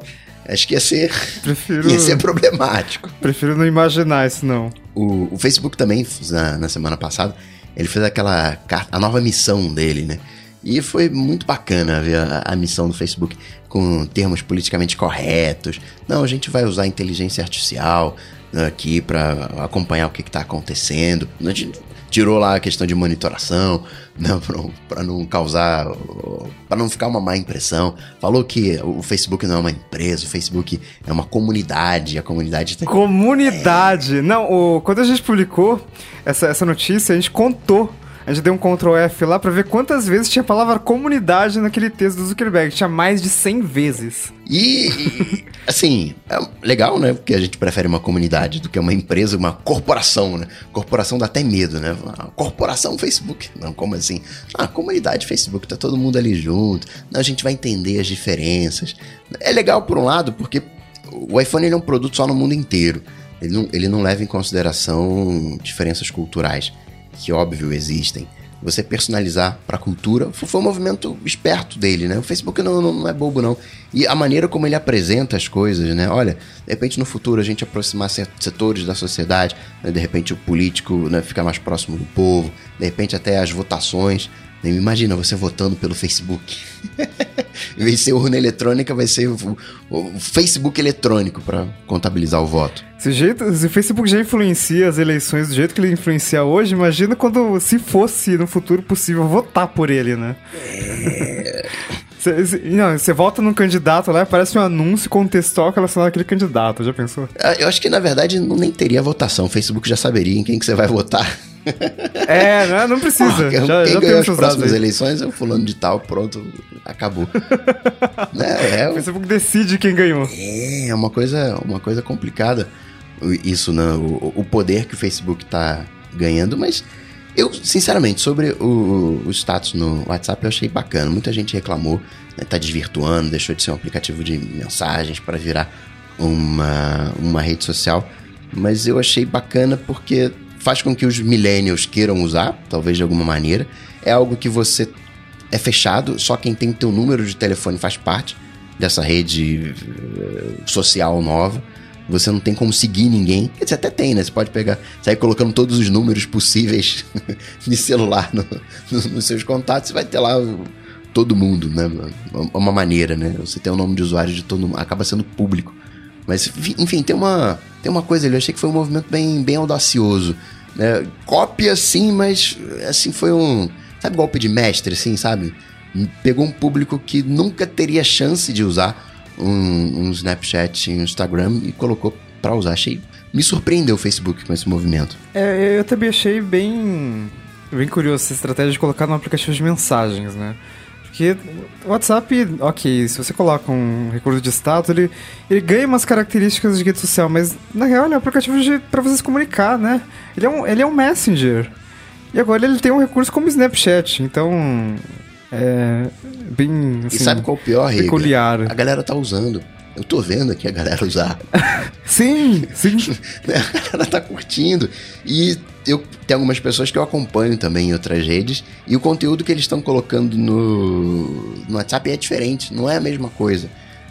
Acho que ia ser, Prefiro, ia ser problemático. prefiro não imaginar isso, não. O, o Facebook também, na, na semana passada, ele fez aquela carta, a nova missão dele, né? E foi muito bacana ver a, a missão do Facebook com termos politicamente corretos. Não, a gente vai usar inteligência artificial aqui para acompanhar o que está acontecendo. A gente tirou lá a questão de monitoração, né, para não causar, para não ficar uma má impressão. Falou que o Facebook não é uma empresa, o Facebook é uma comunidade, a comunidade tem Comunidade! Não, o, quando a gente publicou essa, essa notícia, a gente contou. A gente deu um Ctrl F lá pra ver quantas vezes tinha a palavra comunidade naquele texto do Zuckerberg. Tinha mais de 100 vezes. E, assim, é legal, né? Porque a gente prefere uma comunidade do que uma empresa, uma corporação, né? Corporação dá até medo, né? A corporação Facebook. Não, como assim? Ah, comunidade Facebook, tá todo mundo ali junto. Não, a gente vai entender as diferenças. É legal por um lado, porque o iPhone ele é um produto só no mundo inteiro. Ele não, ele não leva em consideração diferenças culturais, que óbvio existem. Você personalizar para a cultura foi, um movimento esperto dele, né? O Facebook não, não, não é bobo, não. E a maneira como ele apresenta as coisas, né? Olha, de repente no futuro a gente aproximar set- setores da sociedade, né? de repente o político né, ficar mais próximo do povo, de repente até as votações. Né? Imagina você votando pelo Facebook. em vez de ser urna eletrônica, vai ser o, o Facebook eletrônico para contabilizar o voto. Se o, jeito, se o Facebook já influencia as eleições do jeito que ele influencia hoje, imagina quando, se fosse no futuro possível, votar por ele, né? Cê- cê- não, você vota num candidato lá, parece um anúncio contextual relacionado àquele candidato, já pensou? Ah, Eu acho que na verdade não nem teria votação. O Facebook já saberia em quem que você vai votar. É, não, não precisa. Quem, já quem já ganhou as próximas aí. eleições é o fulano de tal, pronto, acabou. né? é, O Facebook decide quem ganhou. é uma coisa, uma coisa complicada isso, né? O, o poder que o Facebook tá ganhando, mas eu, sinceramente, sobre o, o status no WhatsApp eu achei bacana. Muita gente reclamou, né? tá desvirtuando, deixou de ser um aplicativo de mensagens para virar uma, uma rede social. Mas eu achei bacana porque faz com que os millennials queiram usar, talvez de alguma maneira. É algo que você é fechado, só quem tem teu número de telefone faz parte dessa rede eh, social nova. Você não tem como seguir ninguém. Quer dizer, até tem, né? Você pode pegar, sair colocando todos os números possíveis de celular no- no- nos seus contatos e vai ter lá todo mundo, né? É Uma maneira, né? Você tem o nome de usuário de todo mundo, acaba sendo público. Mas, enfim, tem uma, tem uma coisa ali. Eu achei que foi um movimento bem, bem audacioso. Né? Cópia, sim, mas assim, foi um. Sabe, golpe de mestre, assim, sabe? Pegou um público que nunca teria chance de usar um, um Snapchat um Instagram e colocou pra usar. Achei. Me surpreendeu o Facebook com esse movimento. É, eu também achei bem, bem curioso essa estratégia de colocar no aplicativo de mensagens, né? Porque o WhatsApp, ok, se você coloca um recurso de status, ele, ele ganha umas características de rede social, mas na real ele é um aplicativo pra você se comunicar, né? Ele é, um, ele é um messenger. E agora ele tem um recurso como Snapchat, então é bem assim, e sabe qual é o pior, peculiar. A galera tá usando. Eu tô vendo aqui a galera usar. Sim, sim. né? A galera tá curtindo. E eu tem algumas pessoas que eu acompanho também em outras redes. E o conteúdo que eles estão colocando no, no WhatsApp é diferente, não é a mesma coisa.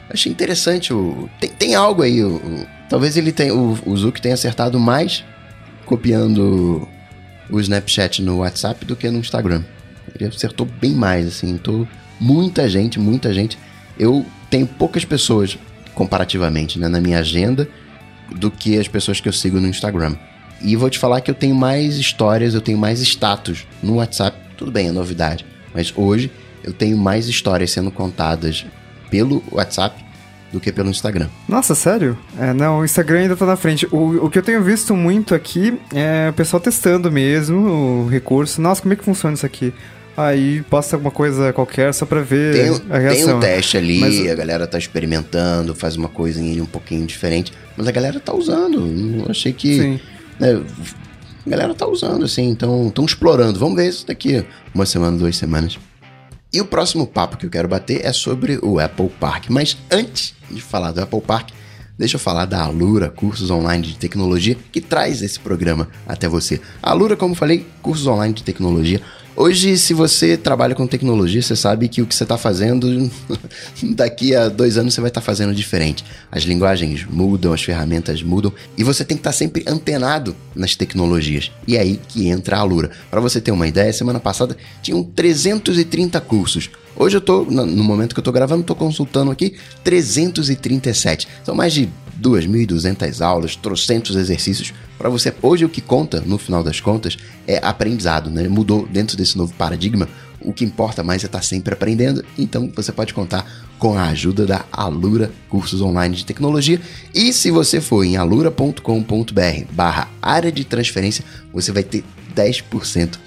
Achei interessante. O, tem, tem algo aí. O, o- talvez ele tenha. O, o tenha acertado mais copiando o Snapchat no WhatsApp do que no Instagram. Ele acertou bem mais, assim. Tô, muita gente, muita gente. Eu tenho poucas pessoas, comparativamente, né, na minha agenda do que as pessoas que eu sigo no Instagram. E vou te falar que eu tenho mais histórias, eu tenho mais status no WhatsApp. Tudo bem, é novidade. Mas hoje eu tenho mais histórias sendo contadas pelo WhatsApp do que pelo Instagram. Nossa, sério? É, não, o Instagram ainda tá na frente. O, o que eu tenho visto muito aqui é o pessoal testando mesmo o recurso. Nossa, como é que funciona isso aqui? Aí posta alguma coisa qualquer só pra ver Tem, a reação. tem um teste ali, Mas- a galera tá experimentando, faz uma coisinha ali um pouquinho diferente, mas a galera tá usando. Eu achei que. Sim. Né, a galera tá usando, assim, então estão explorando. Vamos ver isso daqui uma semana, duas semanas. E o próximo papo que eu quero bater é sobre o Apple Park. Mas antes de falar do Apple Park, deixa eu falar da Alura, cursos online de tecnologia, que traz esse programa até você. A Alura, como falei, cursos online de tecnologia. Hoje, se você trabalha com tecnologia, você sabe que o que você está fazendo, daqui a dois anos você vai estar fazendo diferente. As linguagens mudam, as ferramentas mudam, e você tem que estar sempre antenado nas tecnologias. E é aí que entra a Alura. Para você ter uma ideia, semana passada tinham 330 cursos. Hoje eu tô, no momento que eu tô gravando, tô consultando aqui 337. São mais de 2.200 aulas, trocentos exercícios para você. Hoje o que conta, no final das contas, é aprendizado, né? Mudou dentro desse novo paradigma. O que importa mais é estar sempre aprendendo, então você pode contar com a ajuda da Alura Cursos Online de Tecnologia. E se você for em alura.com.br barra área de transferência, você vai ter 10%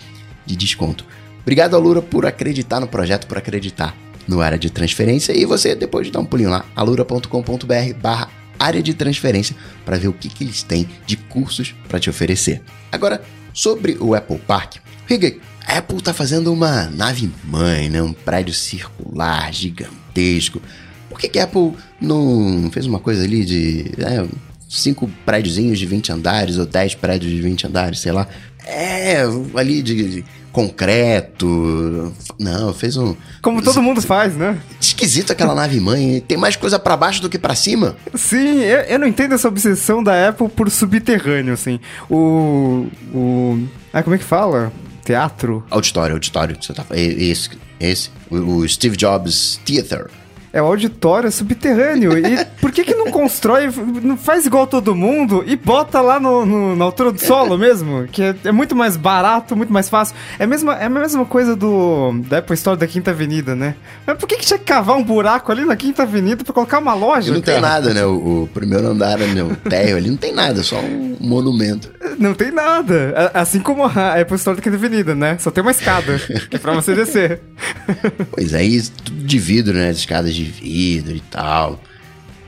de desconto. Obrigado, Alura, por acreditar no projeto, por acreditar no área de transferência. E você depois dá um pulinho lá, alura.com.br barra área de transferência para ver o que, que eles têm de cursos para te oferecer. Agora, sobre o Apple Park. Riga, a Apple está fazendo uma nave mãe, né? um prédio circular gigantesco. Por que, que a Apple não fez uma coisa ali de é, cinco prédiozinhos de 20 andares ou 10 prédios de 20 andares, sei lá? É, ali de, de concreto. Não, fez um. Como todo mundo faz, né? Esquisito aquela nave mãe. Tem mais coisa pra baixo do que pra cima. Sim, eu, eu não entendo essa obsessão da Apple por subterrâneo, assim. O. O. Ah, como é que fala? Teatro? Auditório, auditório. Você tá, esse, esse. O, o Steve Jobs Theater. É o auditório é subterrâneo. E por que que não constrói, não faz igual todo mundo e bota lá no, no- na altura do solo mesmo? Que é, é muito mais barato, muito mais fácil. É a mesma, é a mesma coisa do da Apple Store da Quinta Avenida, né? Mas por que que tinha que cavar um buraco ali na Quinta Avenida pra colocar uma loja, E não tem cara? nada, né? O, o primeiro andar, né? o térreo ali, não tem nada, só um monumento. Não tem nada. A- Assim como a Apple Store da Quinta Avenida, né? Só tem uma escada que é pra você descer. Pois é, e tudo de vidro, né? As escadas de vidro e tal.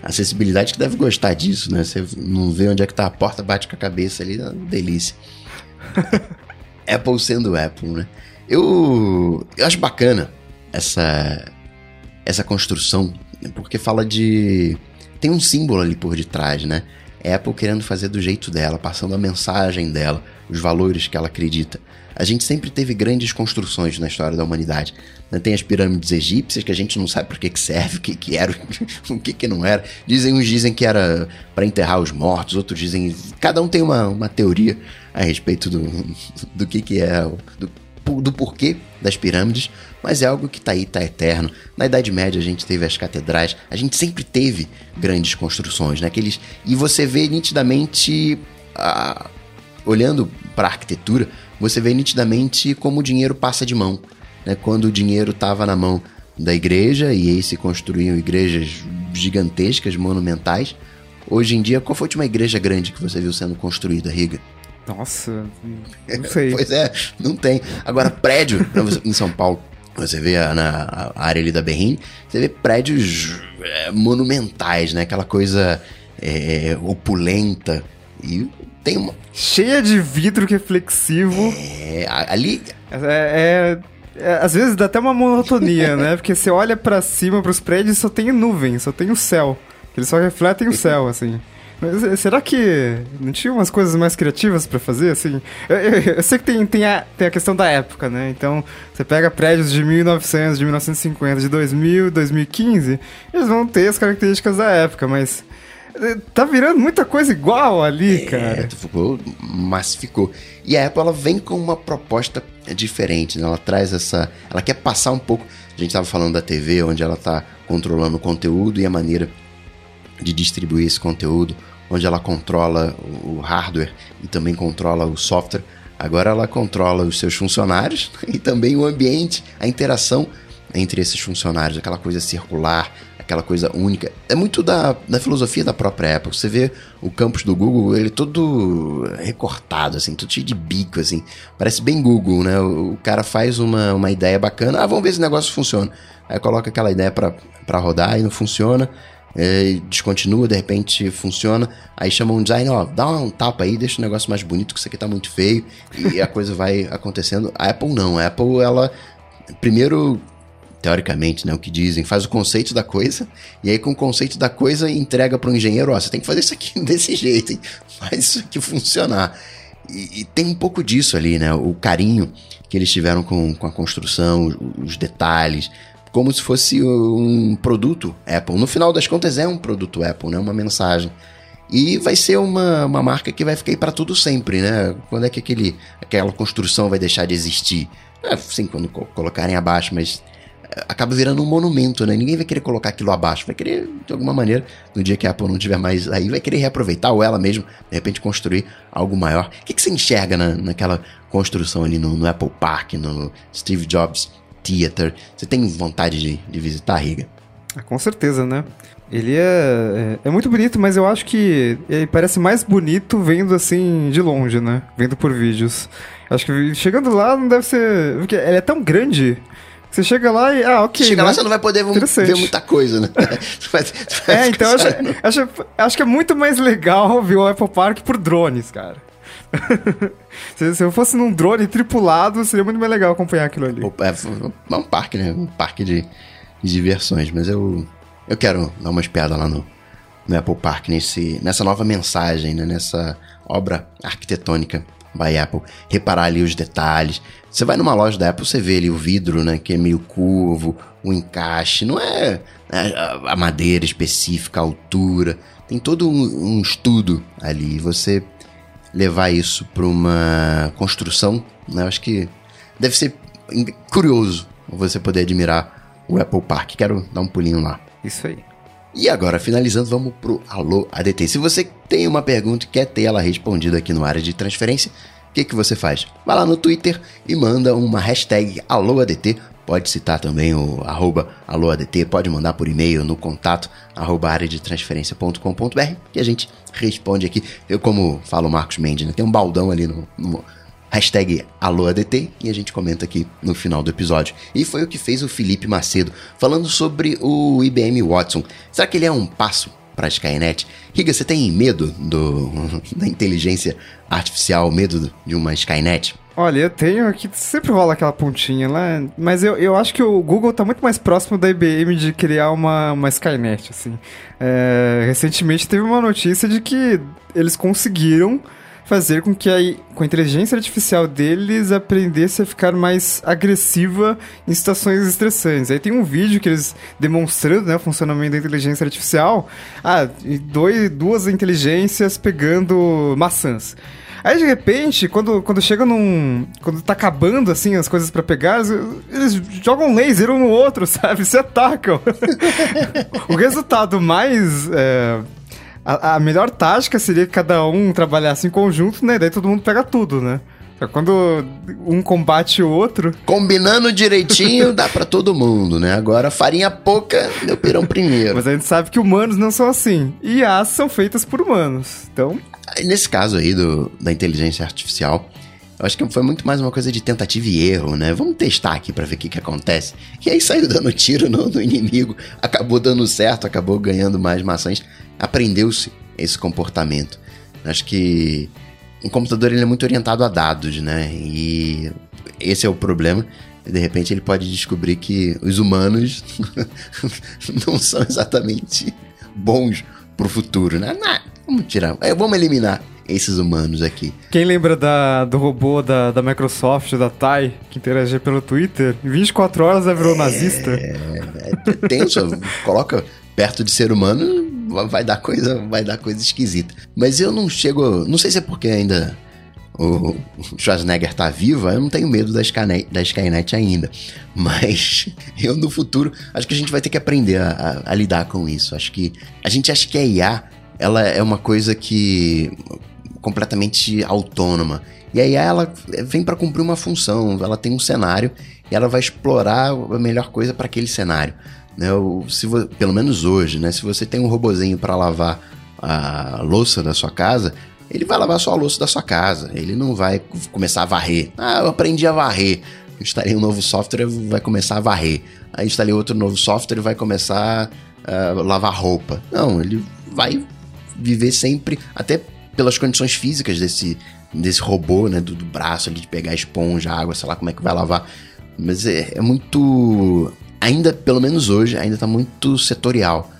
Acessibilidade que deve gostar disso, né? Você não vê onde é que tá a porta, bate com a cabeça ali, é uma delícia. Apple sendo Apple, né? Eu, eu acho bacana essa, essa construção, porque fala de. Tem um símbolo ali por detrás, né? Apple querendo fazer do jeito dela, passando a mensagem dela, os valores que ela acredita. A gente sempre teve grandes construções na história da humanidade. né? Tem as pirâmides egípcias, que a gente não sabe para que, que serve, o que, que era, o que, que não era. Dizem, uns dizem que era para enterrar os mortos, outros dizem. Cada um tem uma, uma teoria a respeito do, do que, que é. Do, do porquê das pirâmides, mas é algo que tá aí, tá eterno. Na Idade Média a gente teve as catedrais, a gente sempre teve grandes construções, né? Aqueles, e você vê nitidamente, ah, olhando para a arquitetura, você vê nitidamente como o dinheiro passa de mão. Né? Quando o dinheiro estava na mão da igreja e aí se construíam igrejas gigantescas, monumentais. Hoje em dia, qual foi a última igreja grande que você viu sendo construída, Riga? Nossa, não sei. Pois é, não tem. Agora, prédio, em São Paulo, você vê a- na a área ali da Berrim, você vê prédios é, monumentais, né? Aquela coisa é, opulenta. E tem uma. Cheia de vidro reflexivo. é, ali. É, é- é- às vezes dá até uma monotonia, né? Porque você olha pra cima, pros prédios, só tem nuvem, só tem o céu. Eles só refletem o céu, assim. Mas, eh, será que não tinha umas coisas mais criativas pra fazer, assim? Eu, eu- eu sei que tem, tem, a, tem a questão da época, né? Então, você pega prédios de 1900, de 1950, de 2000, 2015, eles vão ter as características da época, mas... eh, Tá virando muita coisa igual ali, É, cara. ficou, massificou. E a Apple ela vem com uma proposta diferente, né? Ela traz essa. Ela quer passar um pouco. A gente estava falando da TV, onde ela está controlando o conteúdo e a maneira de distribuir esse conteúdo, onde ela controla o hardware e também controla o software. Agora ela controla os seus funcionários e também o ambiente, a interação entre esses funcionários, aquela coisa circular, aquela coisa única. É muito da, da filosofia da própria Apple. Você vê o campus do Google, ele todo recortado, assim, todo cheio de bico, assim. Parece bem Google, né? O, o cara faz uma, uma ideia bacana, ah, vamos ver se o negócio funciona. Aí coloca aquela ideia para rodar e não funciona. É, descontinua, de repente funciona. Aí chama um design, ó, dá um tapa aí, deixa o negócio mais bonito, que isso aqui tá muito feio. E a coisa vai acontecendo. A Apple não. A Apple, ela primeiro teoricamente, né, o que dizem, faz o conceito da coisa, e aí com o conceito da coisa entrega para o engenheiro, ó, você tem que fazer isso aqui desse jeito, hein? faz isso aqui funcionar. E, e, tem um pouco disso ali, né, o carinho que eles tiveram com, com a construção, os, os detalhes, como se fosse um produto Apple. No final das contas é um produto Apple, né, uma mensagem. E vai ser uma, uma marca que vai ficar para tudo sempre, né? Quando é que aquele, aquela construção vai deixar de existir? É, sim, quando colocarem abaixo, mas acaba virando um monumento, né? Ninguém vai querer colocar aquilo abaixo, vai querer, de alguma maneira, no dia que a Apple não tiver mais aí, vai querer reaproveitar, ou ela mesmo, de repente, construir algo maior. O que, que você enxerga na, naquela construção ali no, no, Apple Park, no Steve Jobs Theater? Você tem vontade de, de visitar, Riga? Ah, com certeza, né? Ele é, é, é, muito bonito, mas eu acho que ele parece mais bonito vendo assim de longe, né? Vendo por vídeos. Acho que chegando lá não deve ser. Porque ele é tão grande você chega lá e. Ah, ok. Chega né? lá, você não vai poder ver muita coisa, né? vai, é, então acho, acho, acho, que é muito mais legal ver o Apple Park por drones, cara. se, se, eu fosse num drone tripulado, seria muito mais legal acompanhar aquilo ali. É, é um parque, né? Um parque de, de diversões, mas eu, eu quero dar uma espiada lá no, no Apple Park, nesse, nessa nova mensagem, né? nessa obra arquitetônica by Apple, reparar ali os detalhes. Você vai numa loja da Apple, você vê ali o vidro, né, que é meio curvo, o encaixe, não é né, a madeira específica, a altura, tem todo um, um estudo ali. Você levar isso para uma construção, né, eu acho que deve ser curioso você poder admirar o Apple Park. Quero dar um pulinho lá. Isso aí. E agora, finalizando, vamos pro Alô ADT. Se você tem uma pergunta e quer ter ela respondida aqui no área de transferência, o que, que você faz? Vai lá no Twitter e manda uma hashtag AlôADT. Pode citar também o arroba AlôADT, pode mandar por e-mail no contato arroba área transferência.com.br que a gente responde aqui. Eu, como falo Marcos Mendes, né, tem um baldão ali no, no hashtag AlôADT e a gente comenta aqui no final do episódio. E foi o que fez o Felipe Macedo, falando sobre o IBM Watson. Será que ele é um passo para a Skynet? Riga, você tem medo do, da inteligência artificial, medo de uma Skynet? Olha, eu tenho aqui, sempre rola aquela pontinha lá, mas eu, eu acho que o Google está muito mais próximo da IBM de criar uma, uma Skynet, assim. É, recentemente teve uma notícia de que eles conseguiram fazer com que a, com a inteligência artificial deles aprendesse a ficar mais agressiva em situações estressantes. Aí tem um vídeo que eles demonstrando né, o funcionamento da inteligência artificial. Ah, dois, duas inteligências pegando maçãs. Aí de repente, quando, quando chega num. Quando tá acabando assim as coisas para pegar, eles, jogam laser um no outro, sabe? Se atacam. o resultado mais. É, a, a, melhor tática seria que cada um trabalhasse em conjunto, né? Daí todo mundo pega tudo, né? Quando um combate o outro. Combinando direitinho, dá para todo mundo, né? Agora, farinha pouca, meu pirão primeiro. Mas a gente sabe que humanos não são assim. E as são feitas por humanos. Então. Nesse caso aí do, da inteligência artificial, eu acho que foi muito mais uma coisa de tentativa e erro, né? Vamos testar aqui para ver o que, que acontece. E aí saiu dando tiro no, no inimigo, acabou dando certo, acabou ganhando mais maçãs aprendeu-se esse comportamento. Acho que um computador ele é muito orientado a dados, né? E esse é o problema. De repente ele pode descobrir que os humanos não são exatamente bons para o futuro, né? Não, vamos tirar, é, vamos eliminar esses humanos aqui. Quem lembra da, do robô da, da Microsoft, da TAI, que interagia pelo Twitter? Em 24 horas já virou é, nazista? É, é tenso. coloca perto de ser humano, vai dar coisa, vai dar coisa esquisita. Mas eu não chego, não sei se é porque ainda o Schwarzenegger tá vivo, eu não tenho medo da Skynet, da Skynet ainda. Mas eu no futuro acho que a gente vai ter que aprender a, a, a lidar com isso. Acho que a gente acha que a IA ela é uma coisa que completamente autônoma. E a IA ela vem para cumprir uma função, ela tem um cenário e ela vai explorar a melhor coisa para aquele cenário. Né? Se pelo menos hoje, né? Se você tem um robozinho para lavar a louça da sua casa, ele vai lavar só a louça da sua casa. Ele não vai começar a varrer. Ah, eu aprendi a varrer. Instalei um novo software, vai começar a varrer. Aí instalei outro novo software, vai começar a lavar roupa. Não, ele vai viver sempre, até pelas condições físicas desse, desse robô, né? Do, do braço ali de pegar esponja, água, sei lá como é que vai lavar. Mas é, é muito. Ainda, pelo menos hoje, ainda tá muito setorial.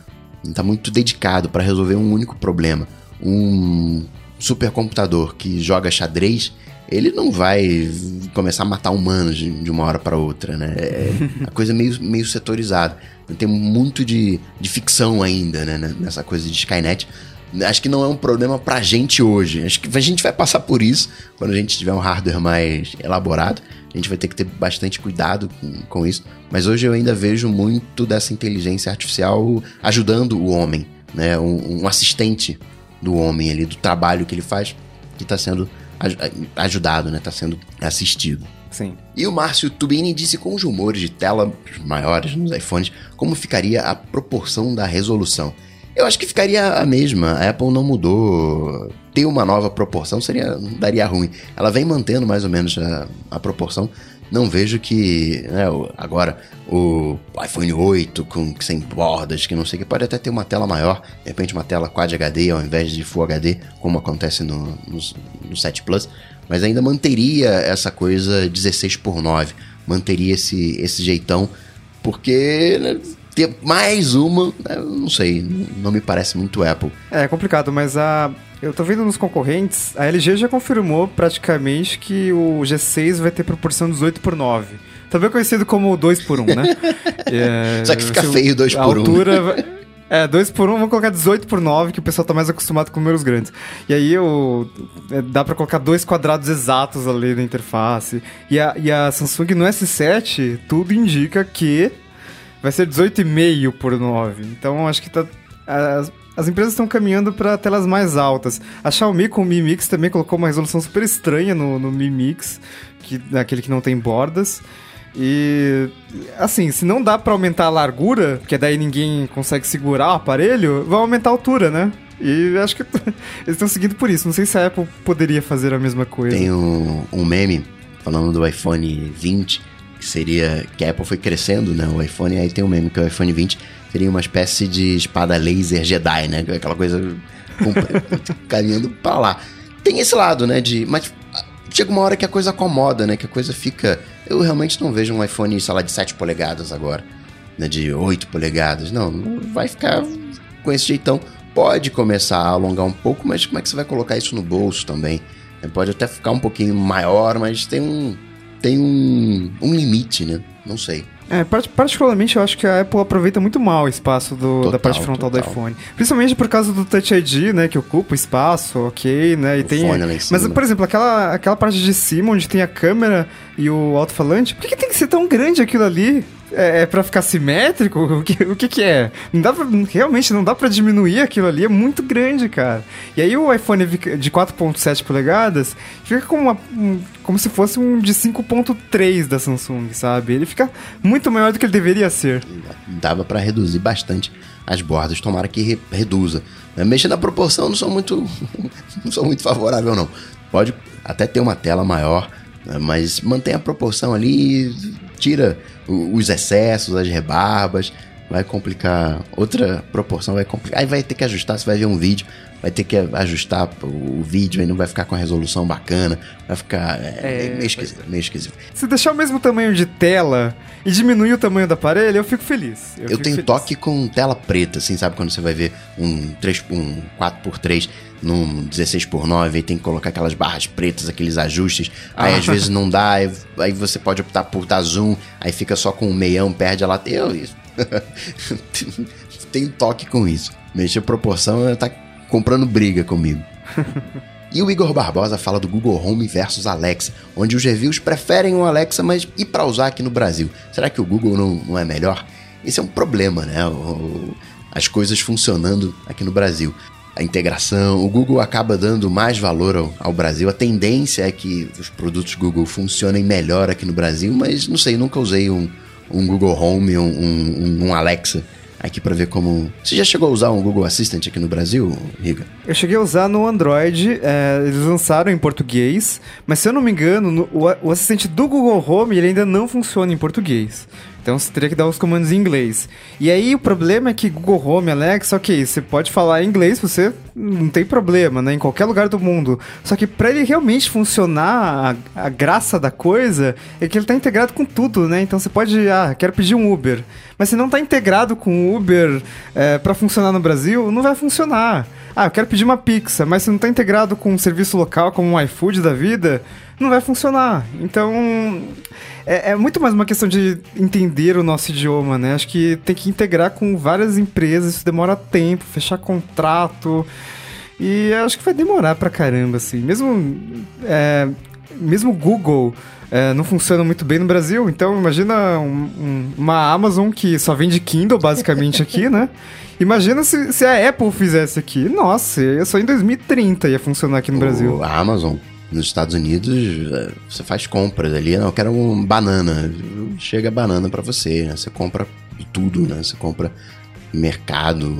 Tá muito dedicado para resolver um único problema. Um supercomputador que joga xadrez, ele não vai começar a matar humanos de, uma hora para outra, né? É a coisa meio, meio setorizada. Tem muito de, de ficção ainda, né? Nessa coisa de Skynet. Acho que não é um problema pra gente hoje. Acho que a gente vai passar por isso quando a gente tiver um hardware mais elaborado. A gente vai ter que ter bastante cuidado com, com isso. Mas hoje eu ainda vejo muito dessa inteligência artificial ajudando o homem, né? Um, um assistente do homem ali, do trabalho que ele faz, que está sendo ajudado, né? Está sendo assistido. Sim. E o Márcio Tubini disse com os rumores de tela maiores nos iPhones como ficaria a proporção da resolução. Eu acho que ficaria a mesma. A Apple não mudou. Ter uma nova proporção seria daria ruim. Ela vem mantendo mais ou menos a, a proporção. Não vejo que né, agora o iPhone 8 com sem bordas, que não sei que pode até ter uma tela maior, de repente uma tela Quad HD ao invés de Full HD, como acontece no, no, no 7 Plus, mas ainda manteria essa coisa 16 por 9, manteria esse, esse jeitão, porque né, ter mais uma, né, não sei, não me parece muito Apple. É, é complicado, mas a. Eu tô vendo nos concorrentes, a LG já confirmou praticamente que o G6 vai ter proporção 18 por 9. Também conhecido como 2 por 1, né? é, Só que fica feio 2 por 1. altura vai... É, 2 por 1, vamos colocar 18 por 9, que o pessoal tá mais acostumado com números grandes. E aí eu, é, dá para colocar dois quadrados exatos ali na interface. E a, e a Samsung no S7, tudo indica que vai ser 18,5 por 9. Então acho que tá. As, as empresas estão caminhando para telas mais altas. A Xiaomi com o Mi Mix também colocou uma resolução super estranha no, no Mi Mix, que, aquele que não tem bordas. E assim, se não dá para aumentar a largura, porque daí ninguém consegue segurar o aparelho, vai aumentar a altura, né? E acho que eles estão seguindo por isso. Não sei se a Apple poderia fazer a mesma coisa. Tem um, um meme falando do iPhone 20 que seria que a Apple foi crescendo, né? O iPhone, aí tem um meme que o iPhone 20 seria uma espécie de espada laser Jedi, né? Aquela coisa caminhando para lá. Tem esse lado, né? De, mas chega uma hora que a coisa acomoda, né? Que a coisa fica. Eu realmente não vejo um iPhone, sei lá, de 7 polegadas agora, né? De 8 polegadas. Não, não vai ficar com esse jeitão. Pode começar a alongar um pouco, mas como é que você vai colocar isso no bolso também? Pode até ficar um pouquinho maior, mas tem um, tem um, um limite, né? Não sei. É, particularmente eu acho que a Apple aproveita muito mal o espaço do, total, da parte frontal total. do iPhone. Principalmente por causa do Touch ID, né? Que ocupa o espaço, ok, né? E o tem. Mas, por exemplo, aquela, aquela parte de cima onde tem a câmera e o alto-falante, por que, que tem que ser tão grande aquilo ali? É, é pra ficar simétrico? O que, o que que é? Não dá pra, realmente não dá pra diminuir aquilo ali, é muito grande, cara. E aí o iPhone de 4.7 polegadas fica como, uma, um, como se fosse um de 5.3 da Samsung, sabe? Ele fica muito maior do que ele deveria ser. Dava para reduzir bastante as bordas, tomara que re reduza. Mexer na proporção não sou muito não sou muito favorável não. Pode até ter uma tela maior, né, mas mantém a proporção ali, tira os excessos, as rebarbas, vai complicar. Outra proporção vai complicar. Aí vai ter que ajustar, você vai ver um vídeo, vai ter que ajustar o vídeo, aí não vai ficar com a resolução bacana, vai ficar é, é, meio, esquisito, meio esquisito. Se deixar o mesmo tamanho de tela e diminuir o tamanho do aparelho, eu fico feliz. Eu, eu fico tenho feliz. toque com tela preta, assim, sabe? Quando você vai ver um, 3, um 4x3 num 16x9 e tem que colocar aquelas barras pretas, aqueles ajustes. Aí ah. às vezes não dá, aí, aí, você pode optar por dar zoom, aí fica só com um meião, perde a lateral. Tenho toque com isso. Mexer proporção tá comprando briga comigo. E o Igor Barbosa fala do Google Home versus Alexa, onde os reviews preferem o Alexa, mas e para usar aqui no Brasil? Será que o Google não, não é melhor? Esse é um problema, né? O, as coisas funcionando aqui no Brasil. A integração, o Google acaba dando mais valor ao, ao, Brasil. A tendência é que os produtos Google funcionem melhor aqui no Brasil, mas não sei, nunca usei um, um Google Home, um, um, um Alexa aqui para ver como. Você já chegou a usar um Google Assistant aqui no Brasil, Riga? Eu cheguei a usar no Android, é, eles lançaram em português, mas se eu não me engano, no, o, o assistente do Google Home ele ainda não funciona em português. Então você teria que dar os comandos em inglês. E aí o problema é que Google Home, Alexa, ok, você pode falar inglês, você não tem problema, né? Em qualquer lugar do mundo. Só que para ele realmente funcionar, a, a, graça da coisa é que ele tá integrado com tudo, né? Então você pode, ah, quero pedir um Uber. Mas se não tá integrado com o Uber é, para funcionar no Brasil, não vai funcionar. Ah, eu quero pedir uma pizza, mas se não tá integrado com um serviço local como um iFood da vida, não vai funcionar. Então, é, é, muito mais uma questão de entender o nosso idioma, né? Acho que tem que integrar com várias empresas, isso demora tempo, fechar contrato. E acho que vai demorar pra caramba, assim. Mesmo, é, mesmo Google é, não funciona muito bem no Brasil, então imagina um, um, uma Amazon que só vende Kindle, basicamente, aqui, né? Imagina se, se a Apple fizesse aqui. Nossa, só em 2030 ia funcionar aqui no o, Brasil. A Amazon nos Estados Unidos, é, você faz compras ali, não, eu quero uma banana. Chega a banana para você, né? Você compra tudo, né? Você compra mercado,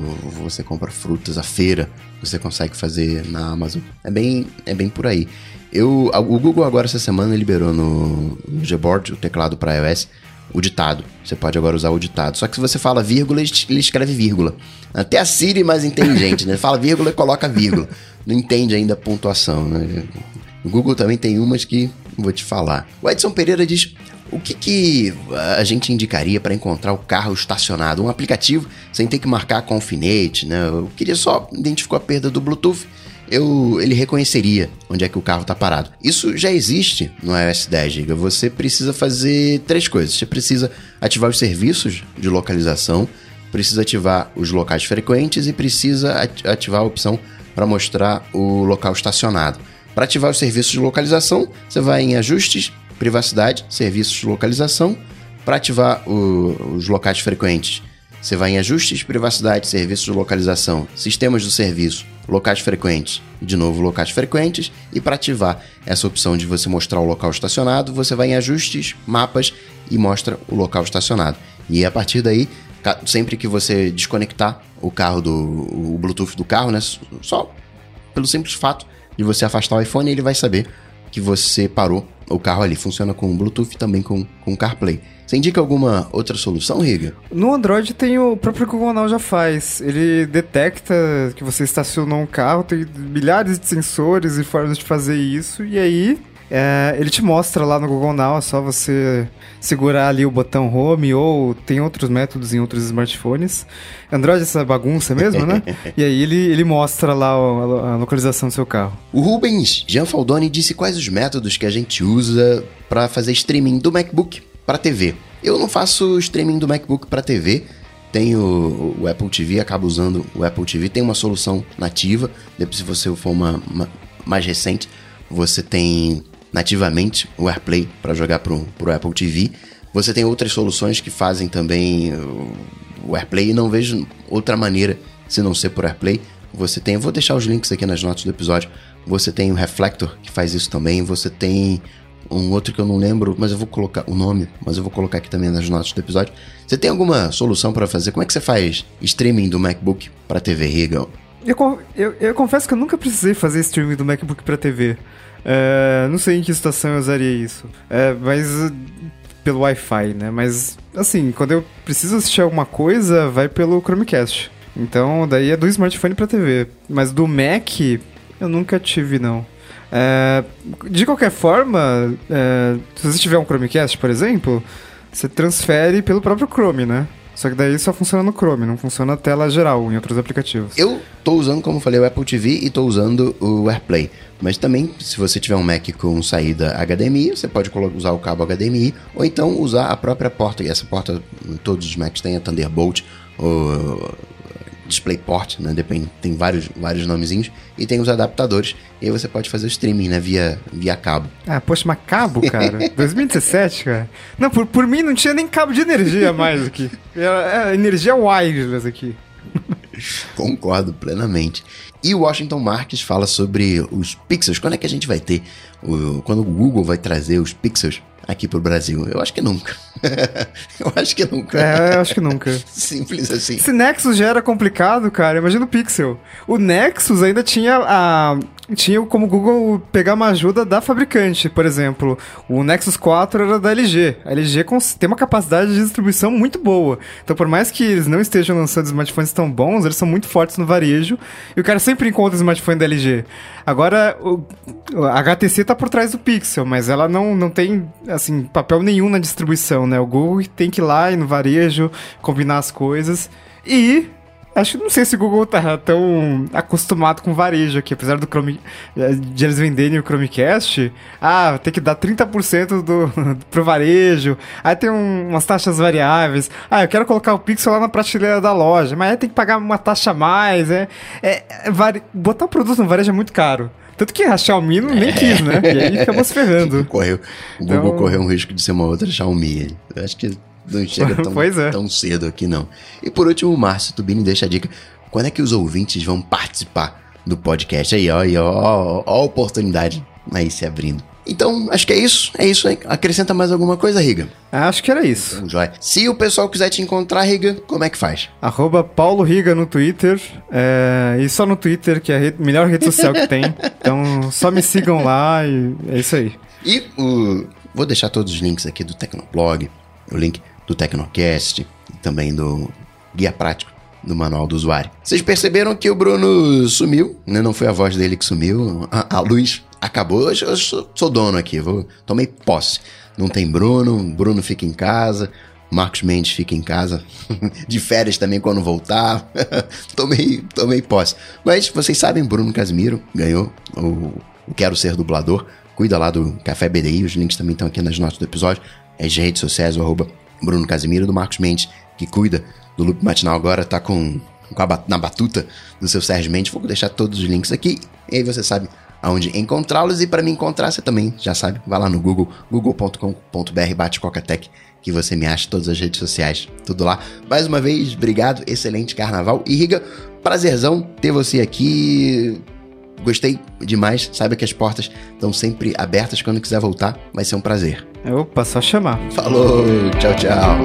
você compra frutas, a feira, você consegue fazer na Amazon. É bem, é bem por aí. Eu, o Google agora essa semana liberou no, no Gboard, o teclado para iOS, o ditado. Você pode agora usar o ditado. Só que se você fala vírgula, ele escreve vírgula. Até a Siri mais inteligente, né? Fala vírgula e coloca vírgula. Não entende ainda a pontuação, né? O Google também tem umas que vou te falar. O Edson Pereira diz: o que, que a gente indicaria para encontrar o carro estacionado? Um aplicativo sem ter que marcar com alfinete, né? Eu queria só identificar a perda do Bluetooth. Eu, ele reconheceria onde é que o carro está parado. Isso já existe no iOS 10 GB. Você precisa fazer três coisas. Você precisa ativar os serviços de localização, precisa ativar os locais frequentes e precisa ativar a opção para mostrar o local estacionado. Para ativar os serviços de localização, você vai em Ajustes, Privacidade, Serviços de Localização. Para ativar o, os locais frequentes, você vai em Ajustes, Privacidade, Serviços de Localização, Sistemas do Serviço, Locais Frequentes, de novo Locais Frequentes. E para ativar essa opção de você mostrar o local estacionado, você vai em Ajustes, Mapas e mostra o local estacionado. E a partir daí, sempre que você desconectar o carro do o Bluetooth do carro, né, só pelo simples fato de você afastar o iPhone, ele vai saber que você parou o carro ali. Funciona com Bluetooth também com, com CarPlay. Você indica alguma outra solução, Riga? No Android tem o próprio Google já faz. Ele detecta que você estacionou um carro, tem milhares de sensores e formas de fazer isso, e aí é, ele te mostra lá no Google Now, é só você segurar ali o botão Home ou tem outros métodos em outros smartphones. Android é essa bagunça mesmo, né? e aí ele, ele mostra lá a, localização do seu carro. O Rubens Gianfaldoni disse quais os métodos que a gente usa para fazer streaming do MacBook para TV. Eu não faço streaming do MacBook para TV, tenho o Apple TV, acabo usando o Apple TV, tem uma solução nativa, depois se você for uma, uma mais recente, você tem nativamente o AirPlay para jogar para o Apple TV. Você tem outras soluções que fazem também o AirPlay e não vejo outra maneira se não ser por AirPlay. Você tem, vou deixar os links aqui nas notas do episódio. Você tem o Reflector que faz isso também. Você tem um outro que eu não lembro, mas eu vou colocar o nome, mas eu vou colocar aqui também nas notas do episódio. Você tem alguma solução para fazer? Como é que você faz streaming do MacBook para TV, Riga? Eu, eu, eu, confesso que eu nunca precisei fazer streaming do MacBook para TV. É, não sei em que situação eu usaria isso. É, mas pelo Wi-Fi, né? Mas assim, quando eu preciso assistir alguma coisa, vai pelo Chromecast. Então, daí é do smartphone para TV. Mas do Mac, eu nunca tive, não. É, de qualquer forma, é, se você tiver um Chromecast, por exemplo, você transfere pelo próprio Chrome, né? Só que daí só funciona no Chrome, não funciona na tela geral em outros aplicativos. Eu tô usando, como falei, o Apple TV e tô usando o AirPlay. Mas também, se você tiver um Mac com saída HDMI, você pode usar o cabo HDMI ou então usar a própria porta. E essa porta, todos os Macs têm a Thunderbolt ou DisplayPort, né? Depende, tem vários, vários nomezinhos. E tem os adaptadores. E aí você pode fazer o streaming, né? Via, via cabo. Ah, poxa, mas cabo, cara? 2017, cara? Não, por, por mim não tinha nem cabo de energia mais aqui. É, é energia wireless aqui. Concordo plenamente. E o Washington Marques fala sobre os pixels. Quando é que a gente vai ter? Quando o Google vai trazer os pixels aqui pro Brasil? Eu acho que nunca. eu acho que nunca. É, eu acho que nunca. Simples assim. Se Nexus já era complicado, cara, imagina o Pixel. O Nexus ainda tinha a. Tinha como Google pegar uma ajuda da fabricante, por exemplo. O Nexus 4 era da LG. A LG tem uma capacidade de distribuição muito boa. Então, por mais que eles não estejam lançando smartphones tão bons, eles são muito fortes no varejo. E o cara sempre encontra smartphone da LG. Agora, o, a HTC tá por trás do Pixel, mas ela não, não tem, assim, papel nenhum na distribuição, né? O Google tem que ir lá e no varejo, combinar as coisas. E Acho que não sei se o Google tá tão acostumado com varejo aqui, apesar do Chrome, de eles venderem o Chromecast. Ah, tem que dar 30% do, pro varejo. Aí tem um, umas taxas variáveis. Ah, eu quero colocar o Pixel lá na prateleira da loja, mas aí tem que pagar uma taxa a mais. É, é, é botar o produto no varejo é muito caro. Tanto que a Xiaomi nem quis, né? E aí acabou se ferrando. Correu, o Google então... correu um risco de ser uma outra Xiaomi. Eu acho que não chega tão, é. tão cedo aqui, não. E por último, Márcio Tubini deixa a dica. Quando é que os ouvintes vão participar do podcast? Aí, ó, ó, ó, ó a oportunidade aí se abrindo. Então, acho que é isso. É isso aí. Acrescenta mais alguma coisa, Riga? Acho que era isso. Então, joia. Se o pessoal quiser te encontrar, Riga, como é que faz? Arroba Paulo Riga no Twitter. É... E só no Twitter, que é a rede... melhor rede social que tem. Então, só me sigam lá e é isso aí. E o... vou deixar todos os links aqui do Tecnoblog, o link do Tecnocast e também do Guia Prático do Manual do Usuário. Vocês perceberam que o Bruno sumiu, né? Não foi a voz dele que sumiu, a, a luz acabou. Eu, eu sou, sou, dono aqui, vou, tomei posse. Não tem Bruno, Bruno fica em casa, Marcos Mendes fica em casa, de férias também quando voltar. tomei, tomei posse. Mas vocês sabem, Bruno Casimiro ganhou o, o Quero Ser Dublador. Cuida lá do Café BDI, os links também estão aqui nas notas do episódio. As redes sociais, o arroba Bruno Casimiro, do Marcos Mendes, que cuida do Loop Matinal agora, tá com, com a, na batuta do seu Sérgio Mendes. Vou deixar todos os links aqui, e aí você sabe aonde encontrá-los. E para me encontrar, você também já sabe, vai lá no Google, google.com.br, bate Cocatec, que você me acha todas as redes sociais, tudo lá. Mais uma vez, obrigado, excelente carnaval. E Riga, prazerzão ter você aqui. Gostei demais. Saiba que as portas estão sempre abertas. Quando quiser voltar, vai ser um prazer. Opa, só chamar. Falou, tchau, tchau.